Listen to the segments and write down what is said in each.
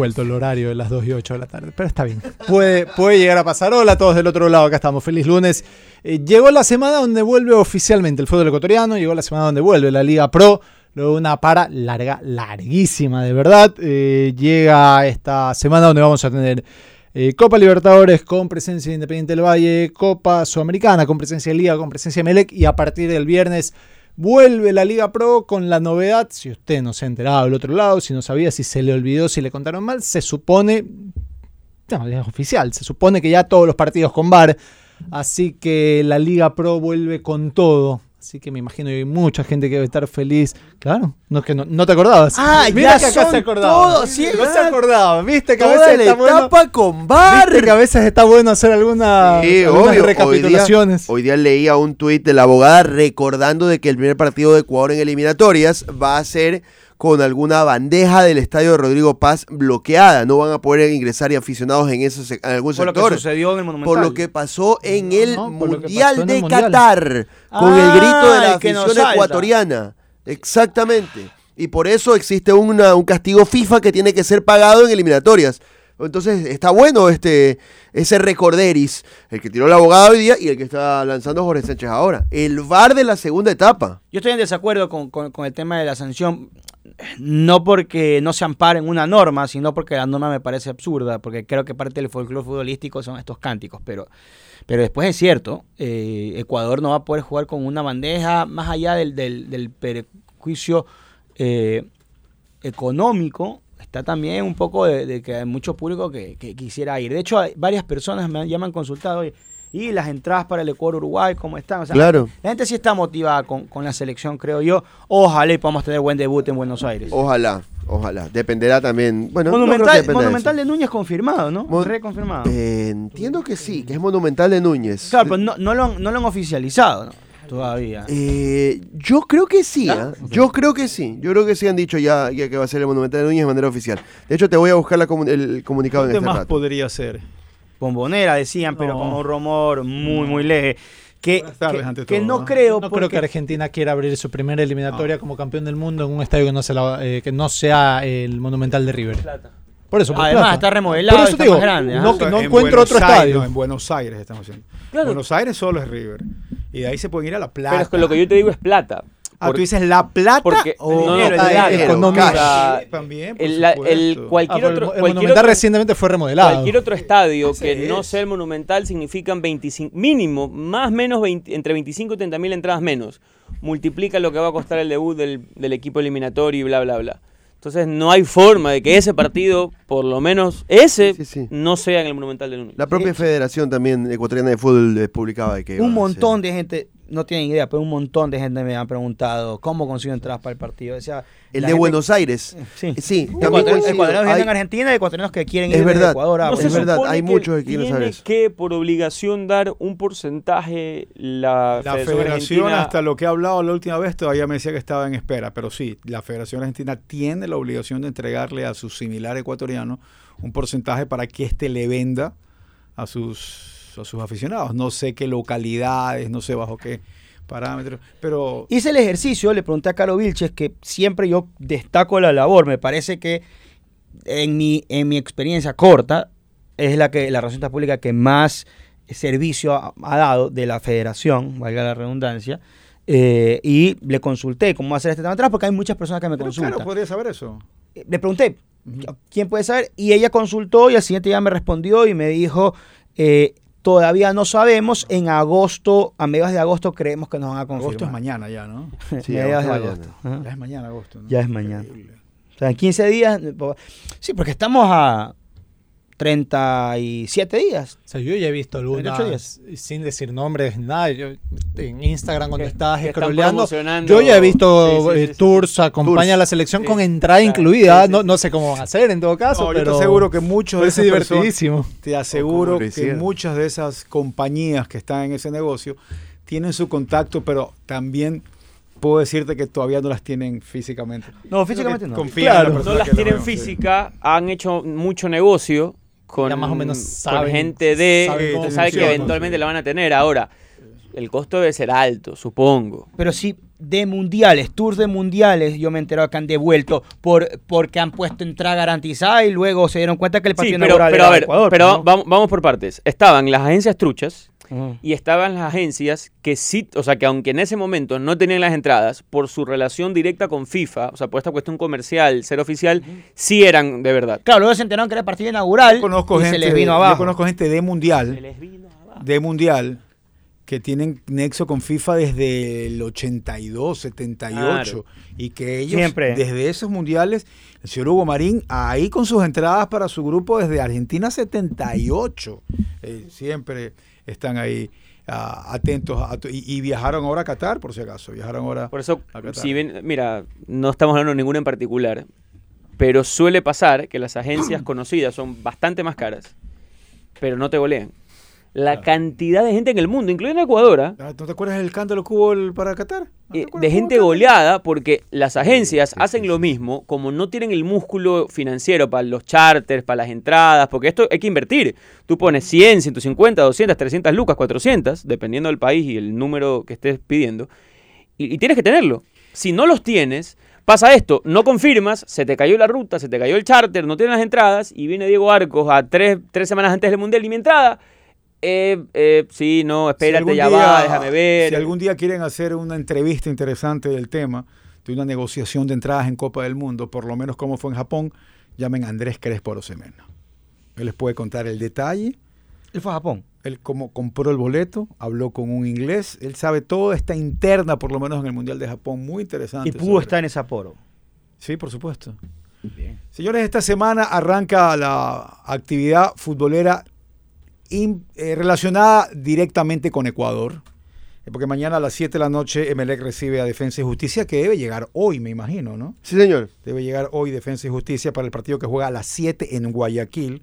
vuelto el horario de las 2 y 8 de la tarde, pero está bien. Puede, puede llegar a pasar. Hola a todos del otro lado, acá estamos. Feliz lunes. Eh, llegó la semana donde vuelve oficialmente el fútbol ecuatoriano, llegó la semana donde vuelve la Liga Pro. Luego una para larga, larguísima de verdad. Eh, llega esta semana donde vamos a tener eh, Copa Libertadores con presencia de Independiente del Valle, Copa Sudamericana con presencia de Liga, con presencia de Melec y a partir del viernes Vuelve la Liga Pro con la novedad, si usted no se ha enterado del otro lado, si no sabía, si se le olvidó, si le contaron mal, se supone, no, es oficial, se supone que ya todos los partidos con VAR, así que la Liga Pro vuelve con todo. Así que me imagino que hay mucha gente que debe estar feliz. Claro, no, que no, no te acordabas. Ah, Mira ya que acá son se acordaba. todos, sí, no se acordaba. Viste que a veces la está bueno. etapa con VAR. Viste que a veces está bueno hacer alguna, Sí, algunas obvio. recapitulaciones. Hoy día, hoy día leía un tuit de la abogada recordando de que el primer partido de Ecuador en eliminatorias va a ser con alguna bandeja del estadio de Rodrigo Paz bloqueada. No van a poder ingresar y aficionados en, esos, en algún Por lo que sector. sucedió en el Monumental. Por lo que pasó en el no, por lo que Mundial pasó en el de Mundial. Qatar, con el grito de la el afición ecuatoriana. Exactamente. Y por eso existe una- un castigo FIFA que tiene que ser pagado en eliminatorias. Entonces está bueno este ese recorderis, el que tiró la abogada hoy día y el que está lanzando Jorge Sánchez ahora. El VAR de la segunda etapa. Yo estoy en desacuerdo con, con- con el tema de la sanción, no porque no se ampare en una norma, sino porque la norma me parece absurda, porque creo que parte del folclore futbolístico son estos cánticos, pero, pero después es cierto, eh, Ecuador no va a poder jugar con una bandeja más allá del, del, perjuicio eh, económico. Está también un poco de, que hay mucho público que, quisiera ir. De hecho, varias personas me ya me han consultado "Oye, y las entradas para el Ecuador-Uruguay, ¿cómo están? O sea, Claro. la gente sí está motivada con, con la selección, creo yo. Ojalá y podamos tener buen debut en Buenos Aires. Ojalá, ojalá. Dependerá también. Bueno, no creo que Monumental, de Monumental de Núñez confirmado, ¿no? Mon- Reconfirmado. Eh, entiendo que sí, que es Monumental de Núñez. claro, pero no, no lo han, no lo han oficializado ¿no? todavía. Eh, yo creo que sí, ¿ah? yo creo que sí, yo creo que sí han dicho ya, ya que va a ser el Monumental de Núñez de manera oficial. De hecho, te voy a buscar la comu- el comunicado en ¿Qué este más rato. podría ser? Bombonera decían, pero No. con un rumor muy, muy leve. Que, que- ante que todo, no ¿no? creo, No creo que Argentina quiera abrir su primera eliminatoria como campeón del mundo en un estadio que no, se la- eh, que no sea el Monumental de River. Por eso, por Además, plata. está remodelado, Por eso está te digo, más grande, ¿ah? no, O sea, no en encuentro Buenos otro Aires, estadio. no, en Buenos Aires estamos haciendo. Claro. Buenos Aires solo es River. Y de ahí se pueden ir a La Plata. Pero es que lo que yo te digo es plata. Ah, Por- tú dices La Plata porque o no, no, dinero, el plata, También, por el, la- el supuesto. Ah, cualquier pero otro, el, cualquier Monumental otro- recientemente fue remodelado. cualquier otro estadio que no sea el Monumental significan 25, mínimo, más menos 20 entre 25 y 30 mil entradas menos. Multiplica lo que va a costar el debut del, del equipo eliminatorio y bla, bla, bla. Entonces no hay forma de que ese partido, por lo menos ese, Sí, sí. no sea en el Monumental de Núñez. La propia Federación también ecuatoriana de fútbol publicaba de que un montón de gente, no tienen idea, pero un montón de gente me ha preguntado cómo consigo entradas para el partido. O sea, El de gente- Buenos Aires. Sí. Sí, también Ecuatorianos Hay- en Argentina y ecuatorianos que quieren Es ir desde verdad. Ecuador a No es verdad, hay que muchos que quieren saber eso. que por obligación dar un porcentaje la, La Federación, federación, Argentina- hasta lo que he hablado la última vez, todavía me decía que estaba en espera. Pero sí, la Federación Argentina tiene la obligación de entregarle a su similar ecuatoriano un porcentaje para que éste le venda a sus, a sus aficionados. No sé qué localidades, no sé bajo qué parámetros. Pero Hice el ejercicio, le pregunté a Caro Vilches, que siempre yo destaco la labor, me parece que en mi, en mi experiencia corta, es la que la relación pública que más servicio ha, ha dado de la federación, valga la redundancia, eh, y le consulté cómo hacer este tema atrás, porque hay muchas personas que me pero consultan. claro, podría saber eso. Eh, le pregunté, ¿quién puede saber? Y ella consultó y al siguiente día me respondió y me dijo, eh, todavía no sabemos, en agosto, a mediados de agosto creemos que nos van a confirmar. Agosto es mañana ya, ¿no? Sí, mediados de agosto. Ya es mañana agosto. ¿no? Ya es mañana. Increíble. sea, en 15 días. Sí, porque estamos a 37 días. O sea, yo ya he visto 38 algunas, sin decir nombres, nada. Yo, en Instagram, cuando Que- estás que están scrolleando, yo ya he visto Sí, sí, eh, sí, tours, acompaña Tours. a la selección Sí, con entrada claro, incluida. sí, sí, no, sí. no sé cómo van a hacer en todo caso, No, yo pero. te aseguro que muchos de esas personas, divertidísimo. te aseguro que muchas de esas compañías que están en ese negocio tienen su contacto, pero también puedo decirte que todavía no las tienen físicamente. No, físicamente no. Confían en Claro. la No las tienen sí. física, han hecho mucho negocio con, Ya más o menos con gente de cómo que sabe que eventualmente sí. la van a tener. Ahora, el costo debe ser alto, supongo. Pero sí, de mundiales, tours de mundiales, yo me he enterado que han devuelto por, porque han puesto entrada garantizada y luego se dieron cuenta que el Sí, partido pero, inaugural pero era a ver, Ecuador, pero ¿no? vamos, vamos por partes. Estaban las agencias truchas Y estaban las agencias que sí, o sea, que aunque en ese momento no tenían las entradas, por su relación directa con FIFA, o sea, por esta cuestión comercial, ser oficial, sí eran de verdad. Claro, luego se enteraron que era el partido inaugural Yo conozco y gente, se les vino yo abajo. conozco gente de mundial, de mundial que tienen nexo con FIFA desde el 82, 78 y que ellos Siempre. desde esos mundiales, el señor Hugo Marín ahí con sus entradas para su grupo desde Argentina 78, eh, siempre están ahí ah, atentos a y, y viajaron ahora a Qatar por si acaso, viajaron ahora Por eso, a Qatar. si bien, mira, no estamos hablando de ninguna en particular, pero suele pasar que las agencias conocidas son bastante más caras, pero no te golean. La cantidad de gente en el mundo, incluyendo Ecuador, ¿ah? Ah, ¿No te acuerdas del escándalo que hubo el- para Qatar? ¿No eh, de gente goleada porque las agencias hacen lo mismo, como no tienen el músculo financiero para los charters, para las entradas, porque esto hay que invertir. Tú pones 100, 150, 200, 300 lucas, 400, dependiendo del país y el número que estés pidiendo, y, y tienes que tenerlo. Si no los tienes, pasa esto, no confirmas, se te cayó la ruta, se te cayó el charter, no tienes las entradas, y viene Diego Arcos a tres, tres semanas antes del Mundial y mi entrada... Eh, eh, sí, no, Si espérate, algún ya día- va, déjame ver. Si algún día quieren hacer una entrevista interesante del tema, de una negociación de entradas en Copa del Mundo, por lo menos como fue en Japón, llamen a Andrés Crespo Arosemena. Él les puede contar el detalle, Él fue a Japón. él cómo compró el boleto, habló con un inglés, él sabe toda esta interna, por lo menos en el Mundial de Japón, muy interesante. Y pudo sobre- estar en ese aporo. Sí, por supuesto. Señores, esta semana arranca la actividad futbolera in- eh, relacionada directamente con Ecuador. Eh, Porque mañana a las 7 de la noche Emelec recibe a Defensa y Justicia, que debe llegar hoy, me imagino, ¿no? Sí, señor. Debe llegar hoy Defensa y Justicia para el partido que juega a las 7 en Guayaquil.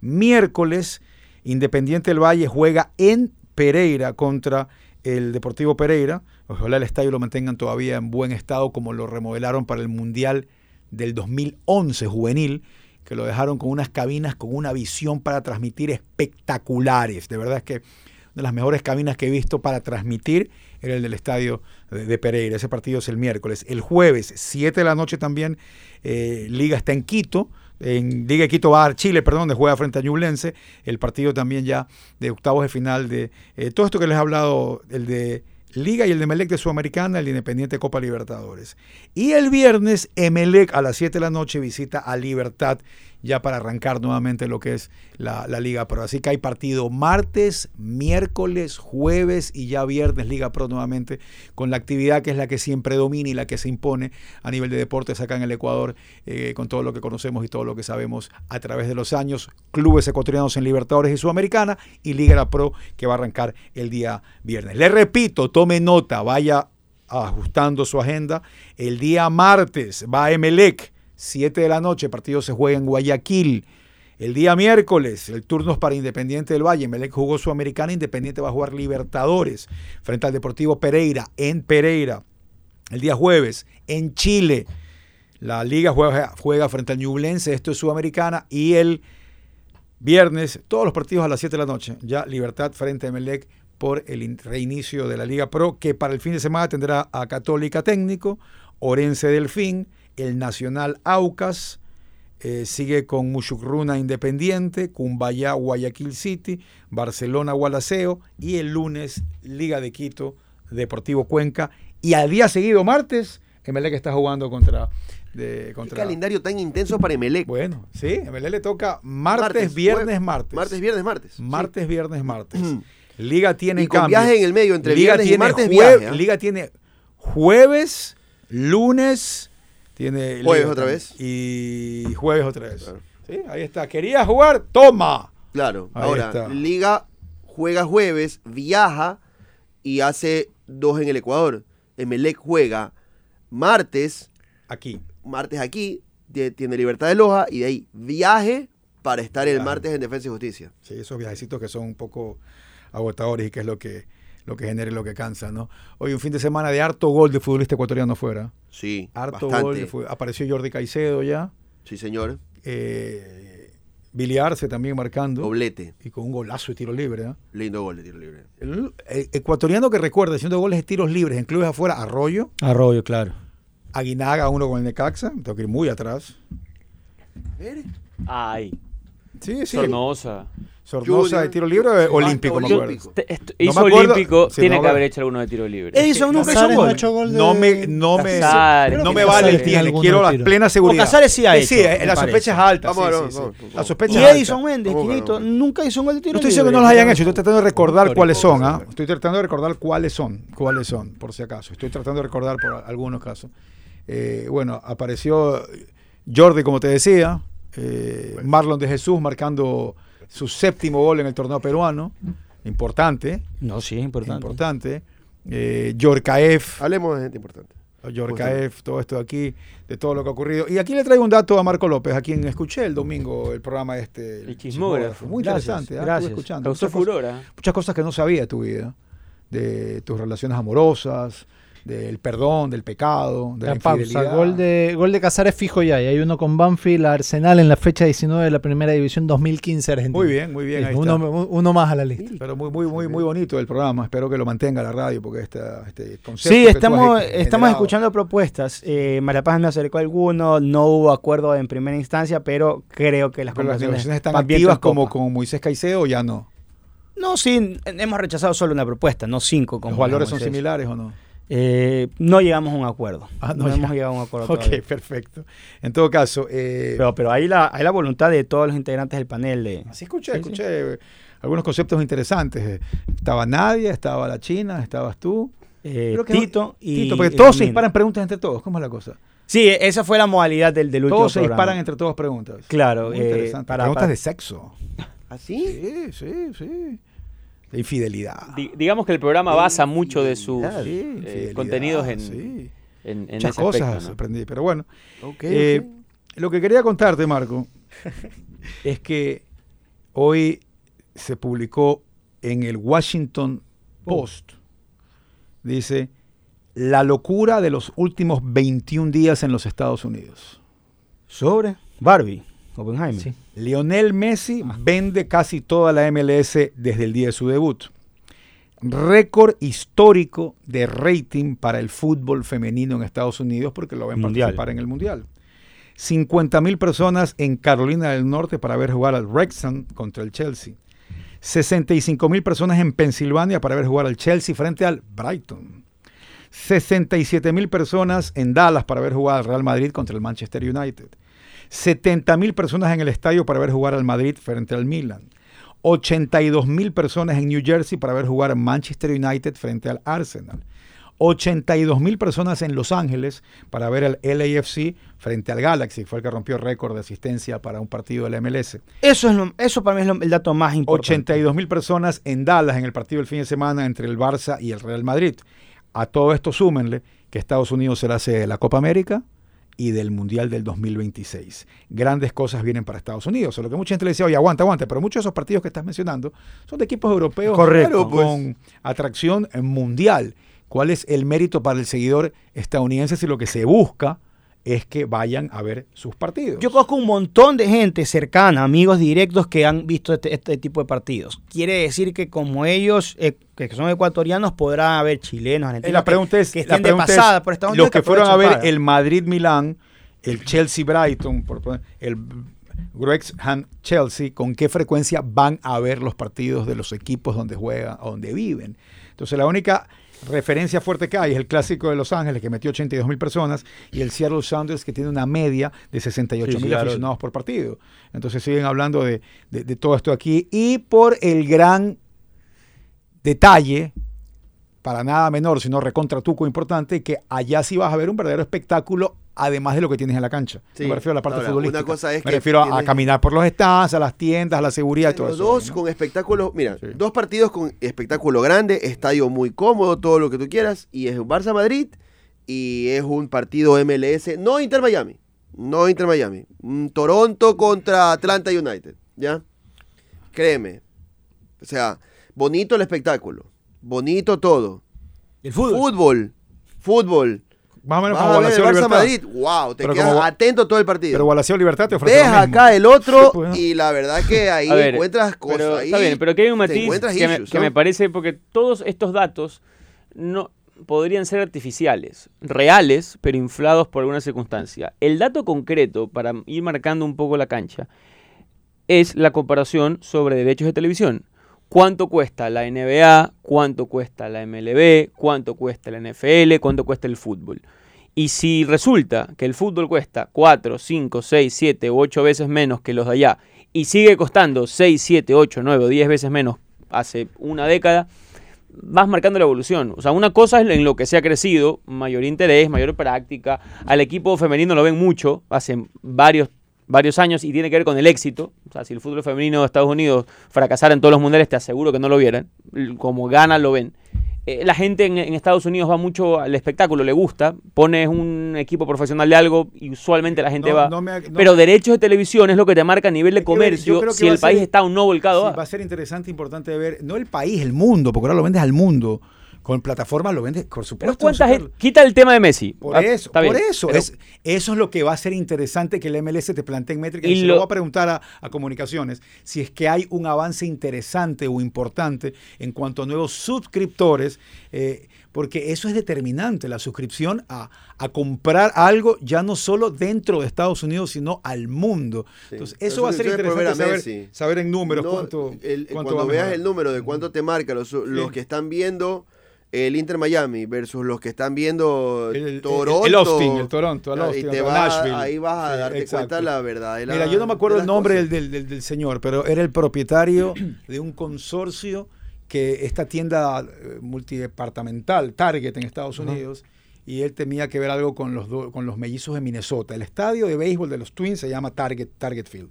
Miércoles, Independiente del Valle juega en Pereira contra el Deportivo Pereira. Ojalá el estadio lo mantengan todavía en buen estado como lo remodelaron para el Mundial del 2011 juvenil, que lo dejaron con unas cabinas con una visión para transmitir espectaculares. De verdad es que una de las mejores cabinas que he visto para transmitir era el del estadio de, de Pereira. Ese partido es el miércoles. El jueves, 7 de la noche también, eh, Liga está en Quito. En Liga de Quito va a Chile, perdón, donde juega frente a Ñublense. El partido también ya de octavos de final de eh, todo esto que les he hablado, el de Liga y el de Emelec de Sudamericana, el de Independiente Copa Libertadores. Y el viernes, Emelec a las 7 de la noche visita a Libertad ya para arrancar nuevamente lo que es la, Liga Pro. Así que hay partido martes, miércoles, jueves y ya viernes Liga Pro nuevamente con la actividad que es la que siempre domina y la que se impone a nivel de deportes acá en el Ecuador eh, con todo lo que conocemos y todo lo que sabemos a través de los años. Clubes ecuatorianos en Libertadores y Sudamericana y Liga Pro que va a arrancar el día viernes. Le repito, tome nota, vaya ajustando su agenda. El día martes va a Emelec. 7 de la noche, el partido se juega en Guayaquil. El día miércoles, el turno es para Independiente del Valle. Melec jugó Sudamericana, Independiente va a jugar Libertadores frente al Deportivo Pereira en Pereira. El día jueves, en Chile, la liga juega, juega frente al Ñublense, esto es Sudamericana. Y el viernes, todos los partidos a las 7 de la noche. Ya Libertad frente a Melec por el in- reinicio de la Liga Pro, que para el fin de semana tendrá a Católica Técnico, Orense Delfín, el Nacional Aucas, eh, sigue con Mushukruna Independiente, Cumbayá Guayaquil City, Barcelona Gualaceo y el lunes Liga de Quito Deportivo Cuenca y al día seguido martes Emelec está jugando contra de Qué calendario tan intenso para Emelec. bueno sí Emelec le toca martes, Martes, viernes martes Martes, viernes, martes. Sí. martes viernes martes Mm. Liga tiene Y con viaje en el medio, entre Liga viernes y martes, viaje, ¿ah? Liga tiene jueves lunes Tiene Jueves otra vez. Y jueves otra vez. Claro. Sí, ahí está. ¿Querías jugar? ¡Toma! Claro, Ahí ahora, está. Liga juega jueves, viaja y hace dos en el Ecuador. Emelec juega martes, Aquí. martes aquí, tie- tiene Libertad de Loja y de ahí viaje para estar el martes en Defensa y Justicia. Sí, esos viajecitos que son un poco agotadores y que es lo que, lo que genera y lo que cansa, ¿no? Hoy un fin de semana de harto gol de futbolista ecuatoriano fuera. Sí, Harto bastante. gol. de apareció Jordi Caicedo ya. Sí, señor. Eh, Billy Arce también marcando. Doblete. Y con un golazo de tiro libre. ¿eh? Lindo gol de tiro libre. El, el ecuatoriano que recuerda haciendo goles de tiros libres en clubes afuera, Arroyo, Arroyo, claro. Aguinaga, uno con el Necaxa, tengo que ir muy atrás. Ay, Sí, sí. Sornosa. Sornosa de tiro libre o olímpico, me basta, acuerdo. olímpico. Te- esto- No hizo me acuerdo. olímpico, Sí, tiene no que me- haber hecho alguno de tiro libre. Edison nunca hizo Casares no gol. gol de- No me, no me, Casares, no me vale el tiene, quiero la plena seguridad. Casares sí ha Eh, hecho, Sí, eh, la sospecha es alta. Vamos sí, sí. La sospecha Y es alta. Edison Méndez, nunca hizo un gol de tiro No estoy libre. diciendo que no los hayan hecho, estoy tratando de recordar cuáles son, ¿ah? Estoy tratando de recordar cuáles son, cuáles son, por si acaso. Estoy tratando de recordar por algunos casos. Eh, bueno, apareció Jordi, como te decía, eh, Marlon de Jesús marcando su séptimo gol en el torneo peruano, importante, No, sí, es importante. importante. Eh, Yorkaef, Hablemos de gente importante. Yorkaef, todo esto de aquí, de todo lo que ha ocurrido. Y aquí le traigo un dato a Marco López, a quien escuché el domingo el programa este. El chismógrafo. Muy Gracias, interesante, ¿ah? gracias. Estuve escuchando. Causó Muchas cosas- furor. ¿ah? muchas cosas que no sabía de tu vida, de tus relaciones amorosas, del perdón, del pecado, de la, La pausa. infidelidad. Gol de, gol de Casares fijo ya. Y hay uno con Banfield, Arsenal en la fecha 19 de la primera división 2015 Argentina. Muy bien, muy bien, Sí, ahí uno, está. uno más a la lista. Pero muy, muy, muy, muy bonito el programa. Espero que lo mantenga la radio porque esta, este concepto. Sí, estamos, estamos escuchando propuestas. Eh, María Paz me acercó alguno, no hubo acuerdo en primera instancia, pero creo que las Pero las conversaciones negociaciones están activas como con Moisés Caicedo o ya no. No, sí, hemos rechazado solo una propuesta, no cinco. Como ¿Los valores son similares o no? Eh, no llegamos a un acuerdo. Ah, no hemos llegado a un acuerdo Ok, todavía. perfecto. En todo caso, eh, Pero, pero hay, la, hay la voluntad de todos los integrantes del panel de... así escuché, Sí, escuché algunos conceptos interesantes. Eh, Estaba Nadia, estaba la China, estabas tú. eh, no- Tito y... Tito, porque y todos se disparan preguntas entre todos. ¿Cómo es la cosa? Sí, esa fue la modalidad del, del último Todos se programa. disparan entre todos preguntas. Claro, Muy eh, interesante. para- preguntas para- de sexo. ¿Así? Sí, sí, sí. De infidelidad. Di- digamos que el programa basa mucho de sus Sí, eh, contenidos en, sí. en, en Muchas ese cosas aspecto, ¿no? aprendí. Pero bueno, Eh, lo que quería contarte, Marco, es que hoy se publicó en el Washington Post, dice, la locura de los últimos 21 días en los Estados Unidos. Sobre Barbie, Oppenheimer. Sí. Lionel Messi vende casi toda la MLS desde el día de su debut. Récord histórico de rating para el fútbol femenino en Estados Unidos porque lo ven Mundial. participar en el Mundial. 50 mil personas en Carolina del Norte para ver jugar al Wrexham contra el Chelsea. 65 mil personas en Pensilvania para ver jugar al Chelsea frente al Brighton. 67 mil personas en Dallas para ver jugar al Real Madrid contra el Manchester United. 70 mil personas en el estadio para ver jugar al Madrid frente al Milan. 82 mil personas en New Jersey para ver jugar al Manchester United frente al Arsenal. 82 mil personas en Los Ángeles para ver al LAFC frente al Galaxy, fue el que rompió récord de asistencia para un partido de la MLS. Eso, es lo- eso para mí es lo- el dato más importante. 82 mil personas en Dallas en el partido del fin de semana entre el Barça y el Real Madrid. A todo esto súmenle que Estados Unidos será sede de la Copa América y del Mundial del 2026. Grandes cosas vienen para Estados Unidos. O lo que mucha gente le decía, oye, aguanta, aguanta, pero muchos de esos partidos que estás mencionando son de equipos europeos Correcto. claro, Pues. con atracción mundial. ¿Cuál es el mérito para el seguidor estadounidense si lo que se busca es que vayan a ver sus partidos? Yo conozco un montón de gente cercana, amigos directos que han visto este, este tipo de partidos. Quiere decir que como ellos, eh, que son ecuatorianos, podrán haber chilenos, Eh, argentinos. la pregunta que, es, que estén de pregunta pasada por Estados los que fueron a ver el Madrid-Milán, el Chelsea-Brighton, el Wrexham-Chelsea, ¿con qué frecuencia van a ver los partidos de los equipos donde juegan o donde viven? Entonces la única referencia fuerte que hay es el clásico de Los Ángeles que metió 82 mil personas y el Seattle Sounders que tiene una media de 68 Sí, mil sí, claro. aficionados por partido. Entonces siguen hablando de, de- de todo esto aquí y por el gran detalle para nada menor, sino recontra tuco importante, que allá sí vas a ver un verdadero espectáculo, además de lo que tienes en la cancha. Sí. Me refiero a la parte Ahora, futbolística. una cosa es me que refiero a- caminar por los stands, a las tiendas, a la seguridad y todo Los eso. dos ¿no? con espectáculo, mira, Sí. dos partidos con espectáculo grande, estadio muy cómodo, todo lo que tú quieras, y es un Barça Madrid y es un partido MLS, no Inter Miami, no Inter Miami, Toronto contra Atlanta United, ¿ya? Créeme, o sea, bonito el espectáculo, bonito todo, El fútbol. fútbol, fútbol, Más o menos vas como a ver el Gualaceo Barça Libertad. Madrid, wow, te Pero quedas como- atento todo el partido. Pero Gualaceo Libertad te ofrece mismo. acá el otro Pues, y la verdad que ahí ver, encuentras cosas. pero, ahí está bien, pero aquí hay un matiz que, me, que me parece, porque todos estos datos no podrían ser artificiales, reales, pero inflados por alguna circunstancia. El dato concreto, para ir marcando un poco la cancha, es la comparación sobre derechos de televisión. ¿Cuánto cuesta la NBA? ¿Cuánto cuesta la MLB? ¿Cuánto cuesta la NFL? ¿Cuánto cuesta el fútbol? Y si resulta que el fútbol cuesta 4, 5, 6, 7 u 8 veces menos que los de allá y sigue costando 6, 7, 8, 9 o 10 veces menos hace una década, vas marcando la evolución. O sea, una cosa es en lo que se ha crecido, mayor interés, mayor práctica. Al equipo femenino lo ven mucho, hace varios, varios años y tiene que ver con el éxito. O sea, si el fútbol femenino de Estados Unidos fracasara en todos los mundiales, te aseguro que no lo vieran. Como gana, lo ven. Eh, la gente en, en Estados Unidos va mucho al espectáculo, le gusta. Pones un equipo profesional de algo y usualmente la gente No, va. no me ha- no- Pero derechos de televisión es lo que te marca a nivel de comercio que si el ser- país está o no volcado. Sí, a- va a ser interesante, importante ver, no el país, el mundo, porque ahora lo vendes al mundo. Con plataformas lo vendes, por Pero supuesto. cuánta super- quita el tema de Messi. Por Ah, eso, por bien, eso. pero- Es, eso es lo que va a ser interesante que el MLS te plantee en métricas. Y Y se lo- lo voy a preguntar a, a comunicaciones si es que hay un avance interesante o importante en cuanto a nuevos suscriptores, eh, porque eso es determinante, la suscripción a, a comprar algo ya no solo dentro de Estados Unidos, sino al mundo. Sí. Entonces, Pero eso va a ser interesante saber, saber en números No, cuánto, el- cuánto cuando a veas el número de cuánto te marca los, los Sí. que están viendo el Inter Miami versus los que están viendo El- Toronto. el Austin, el Toronto, el y te ahí vas a darte exacto. cuenta la verdad. de la- Mira, yo no me acuerdo de el nombre del, del- del señor, pero era el propietario de un consorcio que esta tienda eh, multidepartamental, Target en Estados Unidos, y él tenía que ver algo con los, do- con los mellizos de Minnesota. El estadio de béisbol de los Twins se llama Target, Target Field.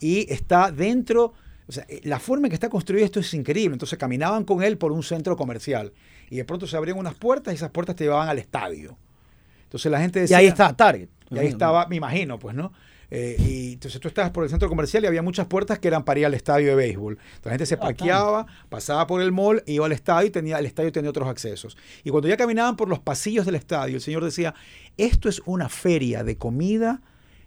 Y está dentro, o sea, eh, la forma en que está construido esto es increíble. Entonces caminaban con él por un centro comercial y de pronto se abrían unas puertas y esas puertas te llevaban al estadio. Entonces la gente Y decía... ahí está Target. Y ahí estaba, me imagino, pues, ¿no? Eh, y entonces tú estabas por el centro comercial y había muchas puertas que eran para ir al estadio de béisbol. Entonces la gente se parqueaba, pasaba por el mall, iba al estadio y tenía, el estadio tenía otros accesos. Y cuando ya caminaban por los pasillos del estadio, el señor decía, esto es una feria de comida,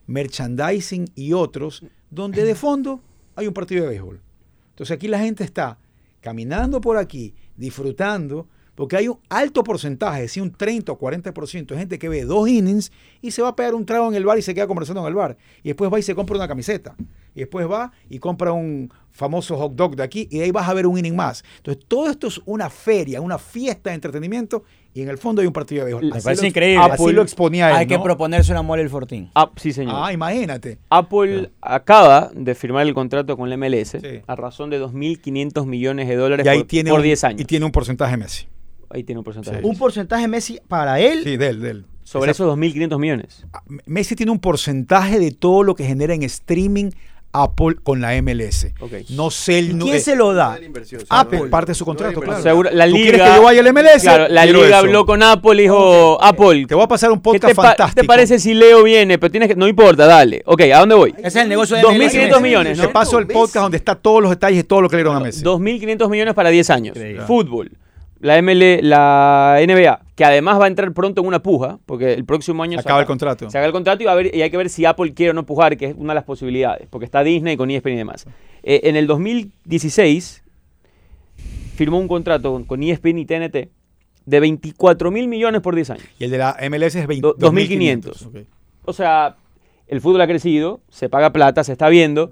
merchandising y otros, donde de fondo hay un partido de béisbol. Entonces aquí la gente está caminando por aquí, disfrutando, porque hay un alto porcentaje, si un 30 o 40% de gente que ve dos innings y se va a pegar un trago en el bar y se queda conversando en el bar. Y después va y se compra una camiseta. Y después va y compra un famoso hot dog de aquí y de ahí vas a ver un inning más. Entonces todo esto es una feria, una fiesta de entretenimiento y en el fondo hay un partido de béisbol. Me parece lo- increíble. Así Apple- lo exponía él, Hay que proponerse una mole el Fortín. Ah, sí, señor. Ah, imagínate. Apple acaba de firmar el contrato con la MLS Sí. a razón de 2.500 millones de dólares Y ahí por, tiene, por un, 10 años. y tiene un porcentaje Messi. Ahí tiene un porcentaje. Sí. Un porcentaje Messi para él. Sí, de él, de él. Sobre esos 2.500 millones. Messi tiene un porcentaje de todo lo que genera en streaming Apple con la MLS. No sé el ¿Quién eh, se lo da? Apple, No, parte de su no contrato, claro. Seguro- la ¿Tú liga, quieres que yo vaya al MLS? Claro, la Quiero liga eso. habló con Apple y dijo, Apple, Te voy a pasar un ¿qué podcast te, pa- fantástico. te parece si Leo viene? Pero tienes que, no importa, dale. Ok, ¿a dónde voy? Ese es el negocio de 2.500 MLS. millones, Te ¿no? paso el podcast donde está todos los detalles de todo lo que le dieron a Messi. 2.500 millones para 10 años. Increíble. Fútbol. La ML, la NBA, que además va a entrar pronto en una puja, porque el próximo año Se acaba el contrato. Se acaba el contrato y, va a ver- y hay que ver si Apple quiere o no pujar, que es una de las posibilidades, porque está Disney con ESPN y demás. Eh, en el 2016 firmó un contrato con, con E ESPN y TNT de 24 mil millones por 10 años. Y el de la MLS es 20, Do- 2.500. Ok. O sea, el fútbol ha crecido, se paga plata, se está viendo,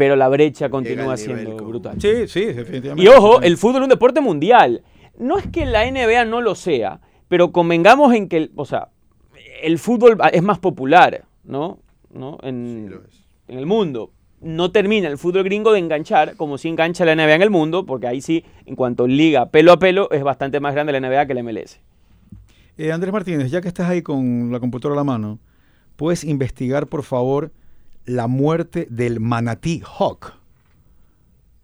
pero la brecha continúa siendo como- brutal. Sí, sí, definitivamente. Y ojo, el fútbol es un deporte mundial. No es que la NBA no lo sea, pero convengamos en que, el- o sea, el fútbol es más popular, ¿no? ¿No? En, Sí, lo es. en el mundo. no termina el fútbol gringo de enganchar como si engancha la NBA en el mundo, porque ahí sí, en cuanto liga pelo a pelo, es bastante más grande la NBA que la MLS. Eh, Andrés Martínez, ya que estás ahí con la computadora a la mano, puedes investigar, por favor, la muerte del manatí Hawk.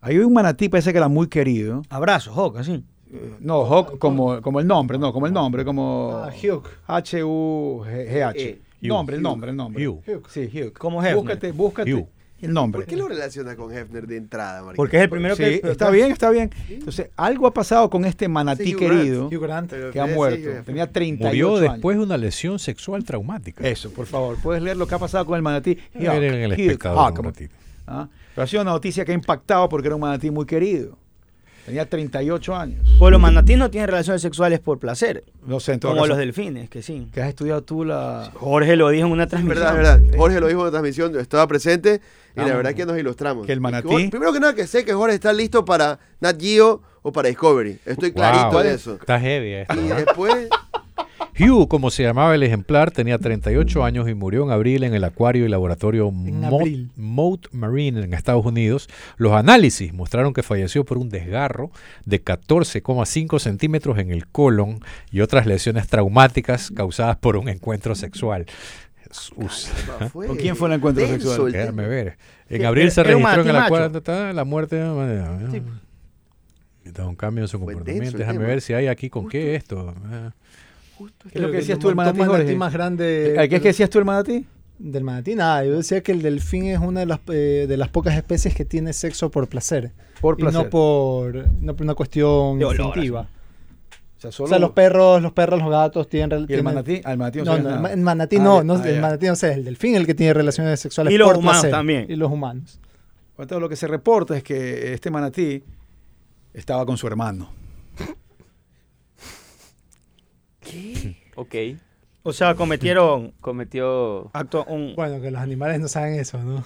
Hay un manatí, parece que era muy querido. Abrazo, Hawk, así. Eh, No, Hawk como, como el nombre, no, como el nombre, como Ah, Hugh. H-U-G-H. Eh, Nombre, el nombre, el nombre. Hugh. Sí, Hugh. Como Hefner. Búscate, búscate Hugh. El nombre. ¿Por qué lo relaciona con Hefner de entrada, Marquito? Porque es el primero Sí, que. está bien, está bien. Entonces, algo ha pasado con este manatí Hugh querido Hugh Grant. Pero que ha muerto. Tenía 38 Murió años. después de una lesión sexual traumática. Eso, por favor, puedes leer lo que ha pasado con el manatí. Voy a ver en el espectador ratito. ¿Ah? Pero ha sido una noticia que ha impactado porque era un manatí muy querido. Tenía 38 años. Pues los manatíes no tienen relaciones sexuales por placer. No sé, en todo Como caso, los delfines, que sí. que has estudiado tú la... Jorge lo dijo en una Es transmisión. verdad, es verdad. Jorge lo dijo en la transmisión, yo estaba presente y la verdad que nos ilustramos. Que el manatí- Jorge- Primero que nada que sé que Jorge está listo para Nat Geo o para Discovery. Estoy clarito Wow, de eso. Está heavy esto. Y después, Hugh, como se llamaba el ejemplar, tenía 38 años y murió en abril en el acuario y laboratorio. Mount Marine en Estados Unidos. Los análisis mostraron que falleció por un desgarro de 14,5 centímetros en el colon y otras lesiones traumáticas causadas por un encuentro sexual. Fue ¿Con quién fue el encuentro denso sexual? el Déjame ver. En abril se registró en el acuario la muerte de Sí. Está un cambio en su comportamiento. Déjame ver si hay aquí con qué esto. Ah. ¿Qué es lo que El decías tú montón manatí, más grande ¿A ¿Qué es que decías tú el manatí? del manatí? Nada, yo decía que el delfín es una de las, eh, de las pocas especies que tiene sexo por placer. Por Y placer. no por, no por una cuestión De olor, instintiva. O sea, O solo... sea, los perros, los perros, los gatos tienen... ¿Y el tienen- manatí? Al manatí no, No, no, el, nada. el manatí Ah, no, no, ah, el ya. manatí no sé, es el delfín el que tiene relaciones sexuales Y los por humanos placer. también. Y los humanos. Entonces, lo que se reporta es que este manatí estaba con su hermano. Ok. O sea, cometieron Cometió. acto un Bueno, que los animales no saben eso, ¿no?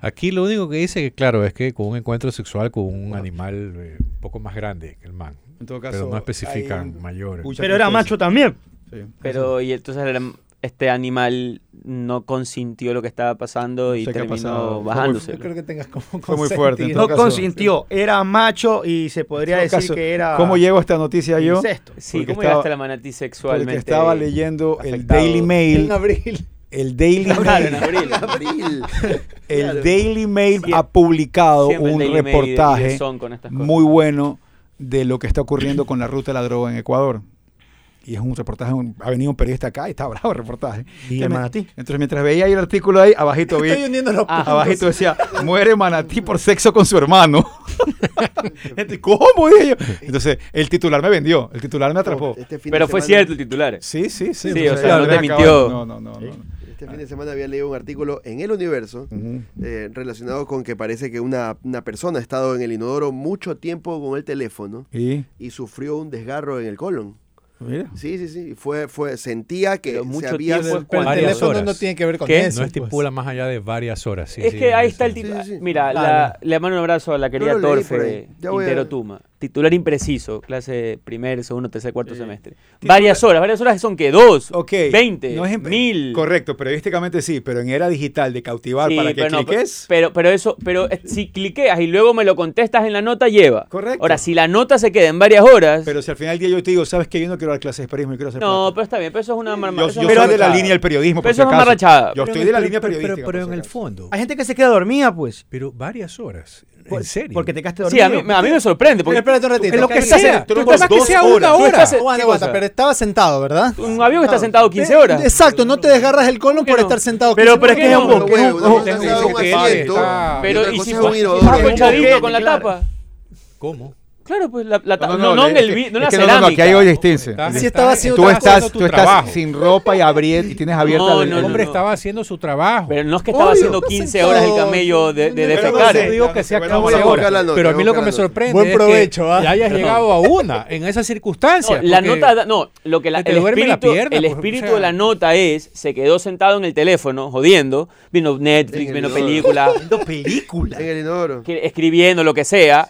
Aquí lo único que dice que, claro, es que con un encuentro sexual con un animal eh, un poco más grande que el man. En todo caso, Pero no especifican mayores. Pero era macho también. Sí. Pero y entonces el- este animal no consintió lo que estaba pasando y terminó bajándose. No creo que tengas como Fue muy fuerte, todo No caso- consintió. Era macho y se podría En decir caso, que era. ¿Cómo llego a esta noticia yo? incesto. Sí, Porque ¿cómo estaba- llegaste a la manatí sexualmente? Porque estaba leyendo el? Daily En Mail. abril. El Daily Claro, en Mail, abril. abril. el Claro. Daily Mail Siempre- ha publicado un Mail reportaje muy bueno de lo que está ocurriendo con la ruta de la droga en Ecuador. Y es un reportaje, un- ha venido un periodista acá y está bravo el reportaje. ¿Y el Entonces, manatí? Entonces mientras veía ahí el artículo ahí, abajito vi, Estoy uniendo los Ah, puntos. abajito decía, muere manatí por sexo con su hermano. ¿Cómo? Dije yo. Entonces el titular me vendió, el titular me atrapó. Este Pero fue semana- cierto el titular. Sí, sí, sí. Sí, entonces, o sea, no te mintió. No, no, no. no. Este fin de semana había leído un artículo en El Universo eh, relacionado con que parece que una, una persona ha estado en el inodoro mucho tiempo con el teléfono Y, y sufrió un desgarro en el colon. Mira. Sí, sí, sí. Fue, fue, sentía que Pero se mucho había... tiempo Pero el teléfono horas. no tiene que ver con ¿Qué? eso. No pues. estipula más allá de varias horas. sí, es sí, que ahí sí. está el Sí, titular. sí, sí. Mira, la- le mando un abrazo a la querida por Torfe voy a- Quintero Tuma. Titular impreciso, clase primer, segundo, tercer, cuarto semestre. Varias horas, varias horas son que dos, Ok. veinte, no es mil. Correcto, periodísticamente sí, pero en era digital de cautivar Sí, para que pero no, cliques. pero, pero eso, pero si cliqueas y luego me lo contestas en la nota, lleva. Correcto. Ahora, si la nota se queda en varias horas. Pero si al final del día yo te digo, ¿sabes qué? Yo no quiero dar clases de periodismo, quiero hacer no, plata. pero está bien, pero eso es una marma- Yo, yo es soy de la línea del periodismo, Pero por si eso es una acaso. marrachada. Yo Pero estoy de la pero- línea pero- periodística. Pero, por en el acaso. fondo. Hay gente que se queda dormida, pues. Pero varias horas. En serio. Porque te quedaste Sí, dormido. a mí, a mí me sorprende. Pero Porque espérate un ratito. En lo que ¿Qué sea. Tú más que dos sea horas. una hora. estás- pero estaba sentado, ¿verdad? un avión que está sentado 15 Eh, horas. Exacto, no te desgarras el colon por estar sentado Pero- 15 pero es que es un horas. Pero, es huevo, es un- y Pero y si acolchadito boquete, con la tapa. ¿Cómo? Claro, pues la, la. No, No, no, no, en es el que- vi- no en es la que no, no, no, aquí hay cerámica. hoy distinción. Está- Sí estaba haciendo Tú estás, tú estás trabajo. sin ropa y, abrir, y tienes abierta No, la- no, El no, hombre no. estaba haciendo su trabajo. Pero no es que estaba Obvio, haciendo 15 horas el camello de, de defecar. no digo que sea Bueno, 15 voy a buscar horas. la nota, Pero a mí lo que me sorprende Buen es provecho, que ¿ah? ya hayas llegado a una en esa circunstancia. No, la nota, no, lo que la, que el espíritu, pierna, el pues, espíritu de la nota es, se quedó sentado en el teléfono, jodiendo, viendo En Netflix, viendo inodoro. películas, película. En el inodoro. que- escribiendo lo que sea,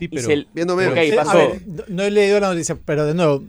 Viendo memes. Pasó. ver, no- no he leído la noticia, pero de nuevo,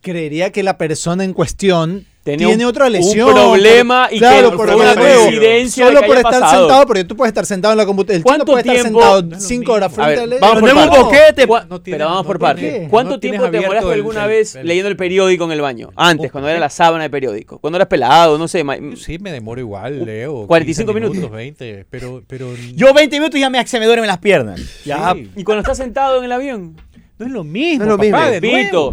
creería que la persona en cuestión tenía tiene un- otra lesión. Un problema y claro, que por fue una coincidencia de Solo por estar pasado. sentado, porque tú puedes estar sentado en la computadora. El chino ¿Cuánto puede estar tiempo- sentado No es lo cinco horas A frente ver, al vamos por un boquete. ¿Cuá- No tiene- pero vamos no por. ¿Qué? ¿Cuánto no tiempo te demoraste alguna el- vez el- leyendo el periódico en el baño? Antes, cuando era la sábana de periódico. Cuando eras pelado, no sé. Sí, me demoro igual, Leo. 45 15 minutos. 20, pero, pero Yo 20 minutos y ya me, se me duermen las piernas. Ya. Sí. Y cuando estás sentado en el avión. No es lo mismo, No es lo papá, mismo. de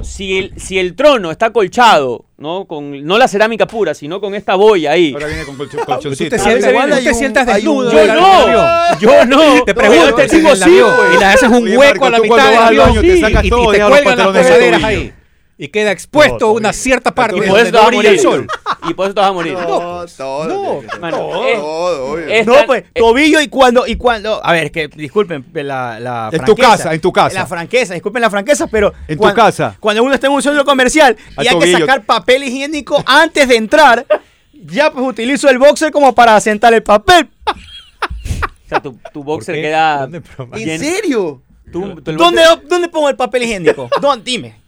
si el, si el trono está colchado, ¿no? Con, no la cerámica pura, sino con esta boya ahí. Ahora viene con colch- Tú colchoncito. te Ah, sientas, igual tú te sientas desnudo. Yo no, yo no. Te pregunto, te en el sí, güey. y le haces un Oye, hueco Marco, a la tú mitad del baño te sacas y, todo, y te cuelgan las ahí. Y queda expuesto No, una cierta parte Y por eso vas a el sol. Y por eso te vas a morir. No, todo. no, Mano, todo, es- todo, obvio. es- No, pues, eh, tobillo y cuando, y cuando, a ver, que disculpen la, la En tu franqueza. casa, en tu casa. La franqueza, disculpen la franqueza, pero. En tu cuan- casa. Cuando uno está en un centro comercial Al y hay que sacar papel higiénico antes de entrar, ya pues utilizo el boxer como para sentar el papel. O sea, tu, tu boxer queda. ¿En serio? tu- tu- ¿Dónde, boxer- ¿Dónde pongo el papel higiénico? ¿Dónde? Dime.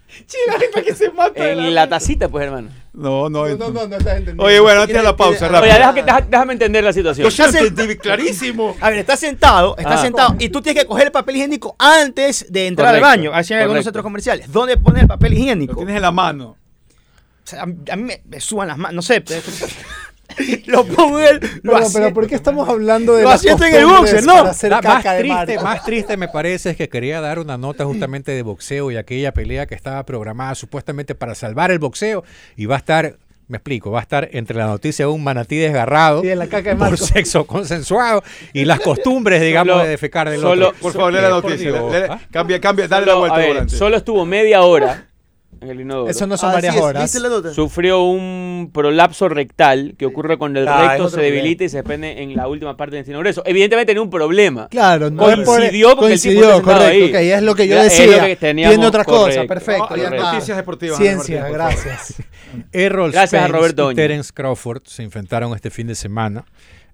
En la tacita, pues, hermano. No, no. en- no, no estás entendiendo. Oye, bueno, antes de la pausa, Oye, rápido. deja que- deja- déjame entender la situación. Yo ya entendí clarísimo. A ver, está sentado, está Ah. sentado y tú tienes que coger el papel higiénico antes de entrar Correcto, al baño. Así en algunos centros comerciales. ¿Dónde poner el papel higiénico? Lo tienes en la mano. O sea, a, mí- a mí me, me suban las manos, no sé. lo pongo en el. Lo Pero, pero. ¿por qué estamos hablando de Lo asiento en el boxer, ¿no? La más triste, más triste me parece es que quería dar una nota justamente de boxeo y aquella pelea que estaba programada supuestamente para salvar el boxeo y va a estar, me explico, va a estar entre la noticia de un manatí desgarrado Y en la caca de por sexo consensuado y las costumbres, digamos, Solo- de defecar del solo- otro. Por favor, lee la Eh, noticia. ¿ah? Cambia, cambia, dale Solo- la vuelta a ver, volante. solo estuvo media hora en el inodoro. Eso no son Así varias es, horas. ¿Viste la nota? Sufrió un prolapso rectal que ocurre cuando el Ah, es recto otro se debilita y se desprende en la última parte del intestino grueso. Evidentemente tenía un problema. Claro, no es por- Coincidió porque el tipo coincidió, está sentado correcto, ahí. ok, es lo que yo es decía. lo que teníamos, Viendo otra cosa, correcto. perfecto. Ah, ya está. noticias deportivas, Ciencia, Ana Martín, por favor. gracias. Errol Gracias a Spence Roberto y Oña. Terence Crawford se enfrentaron este fin de semana.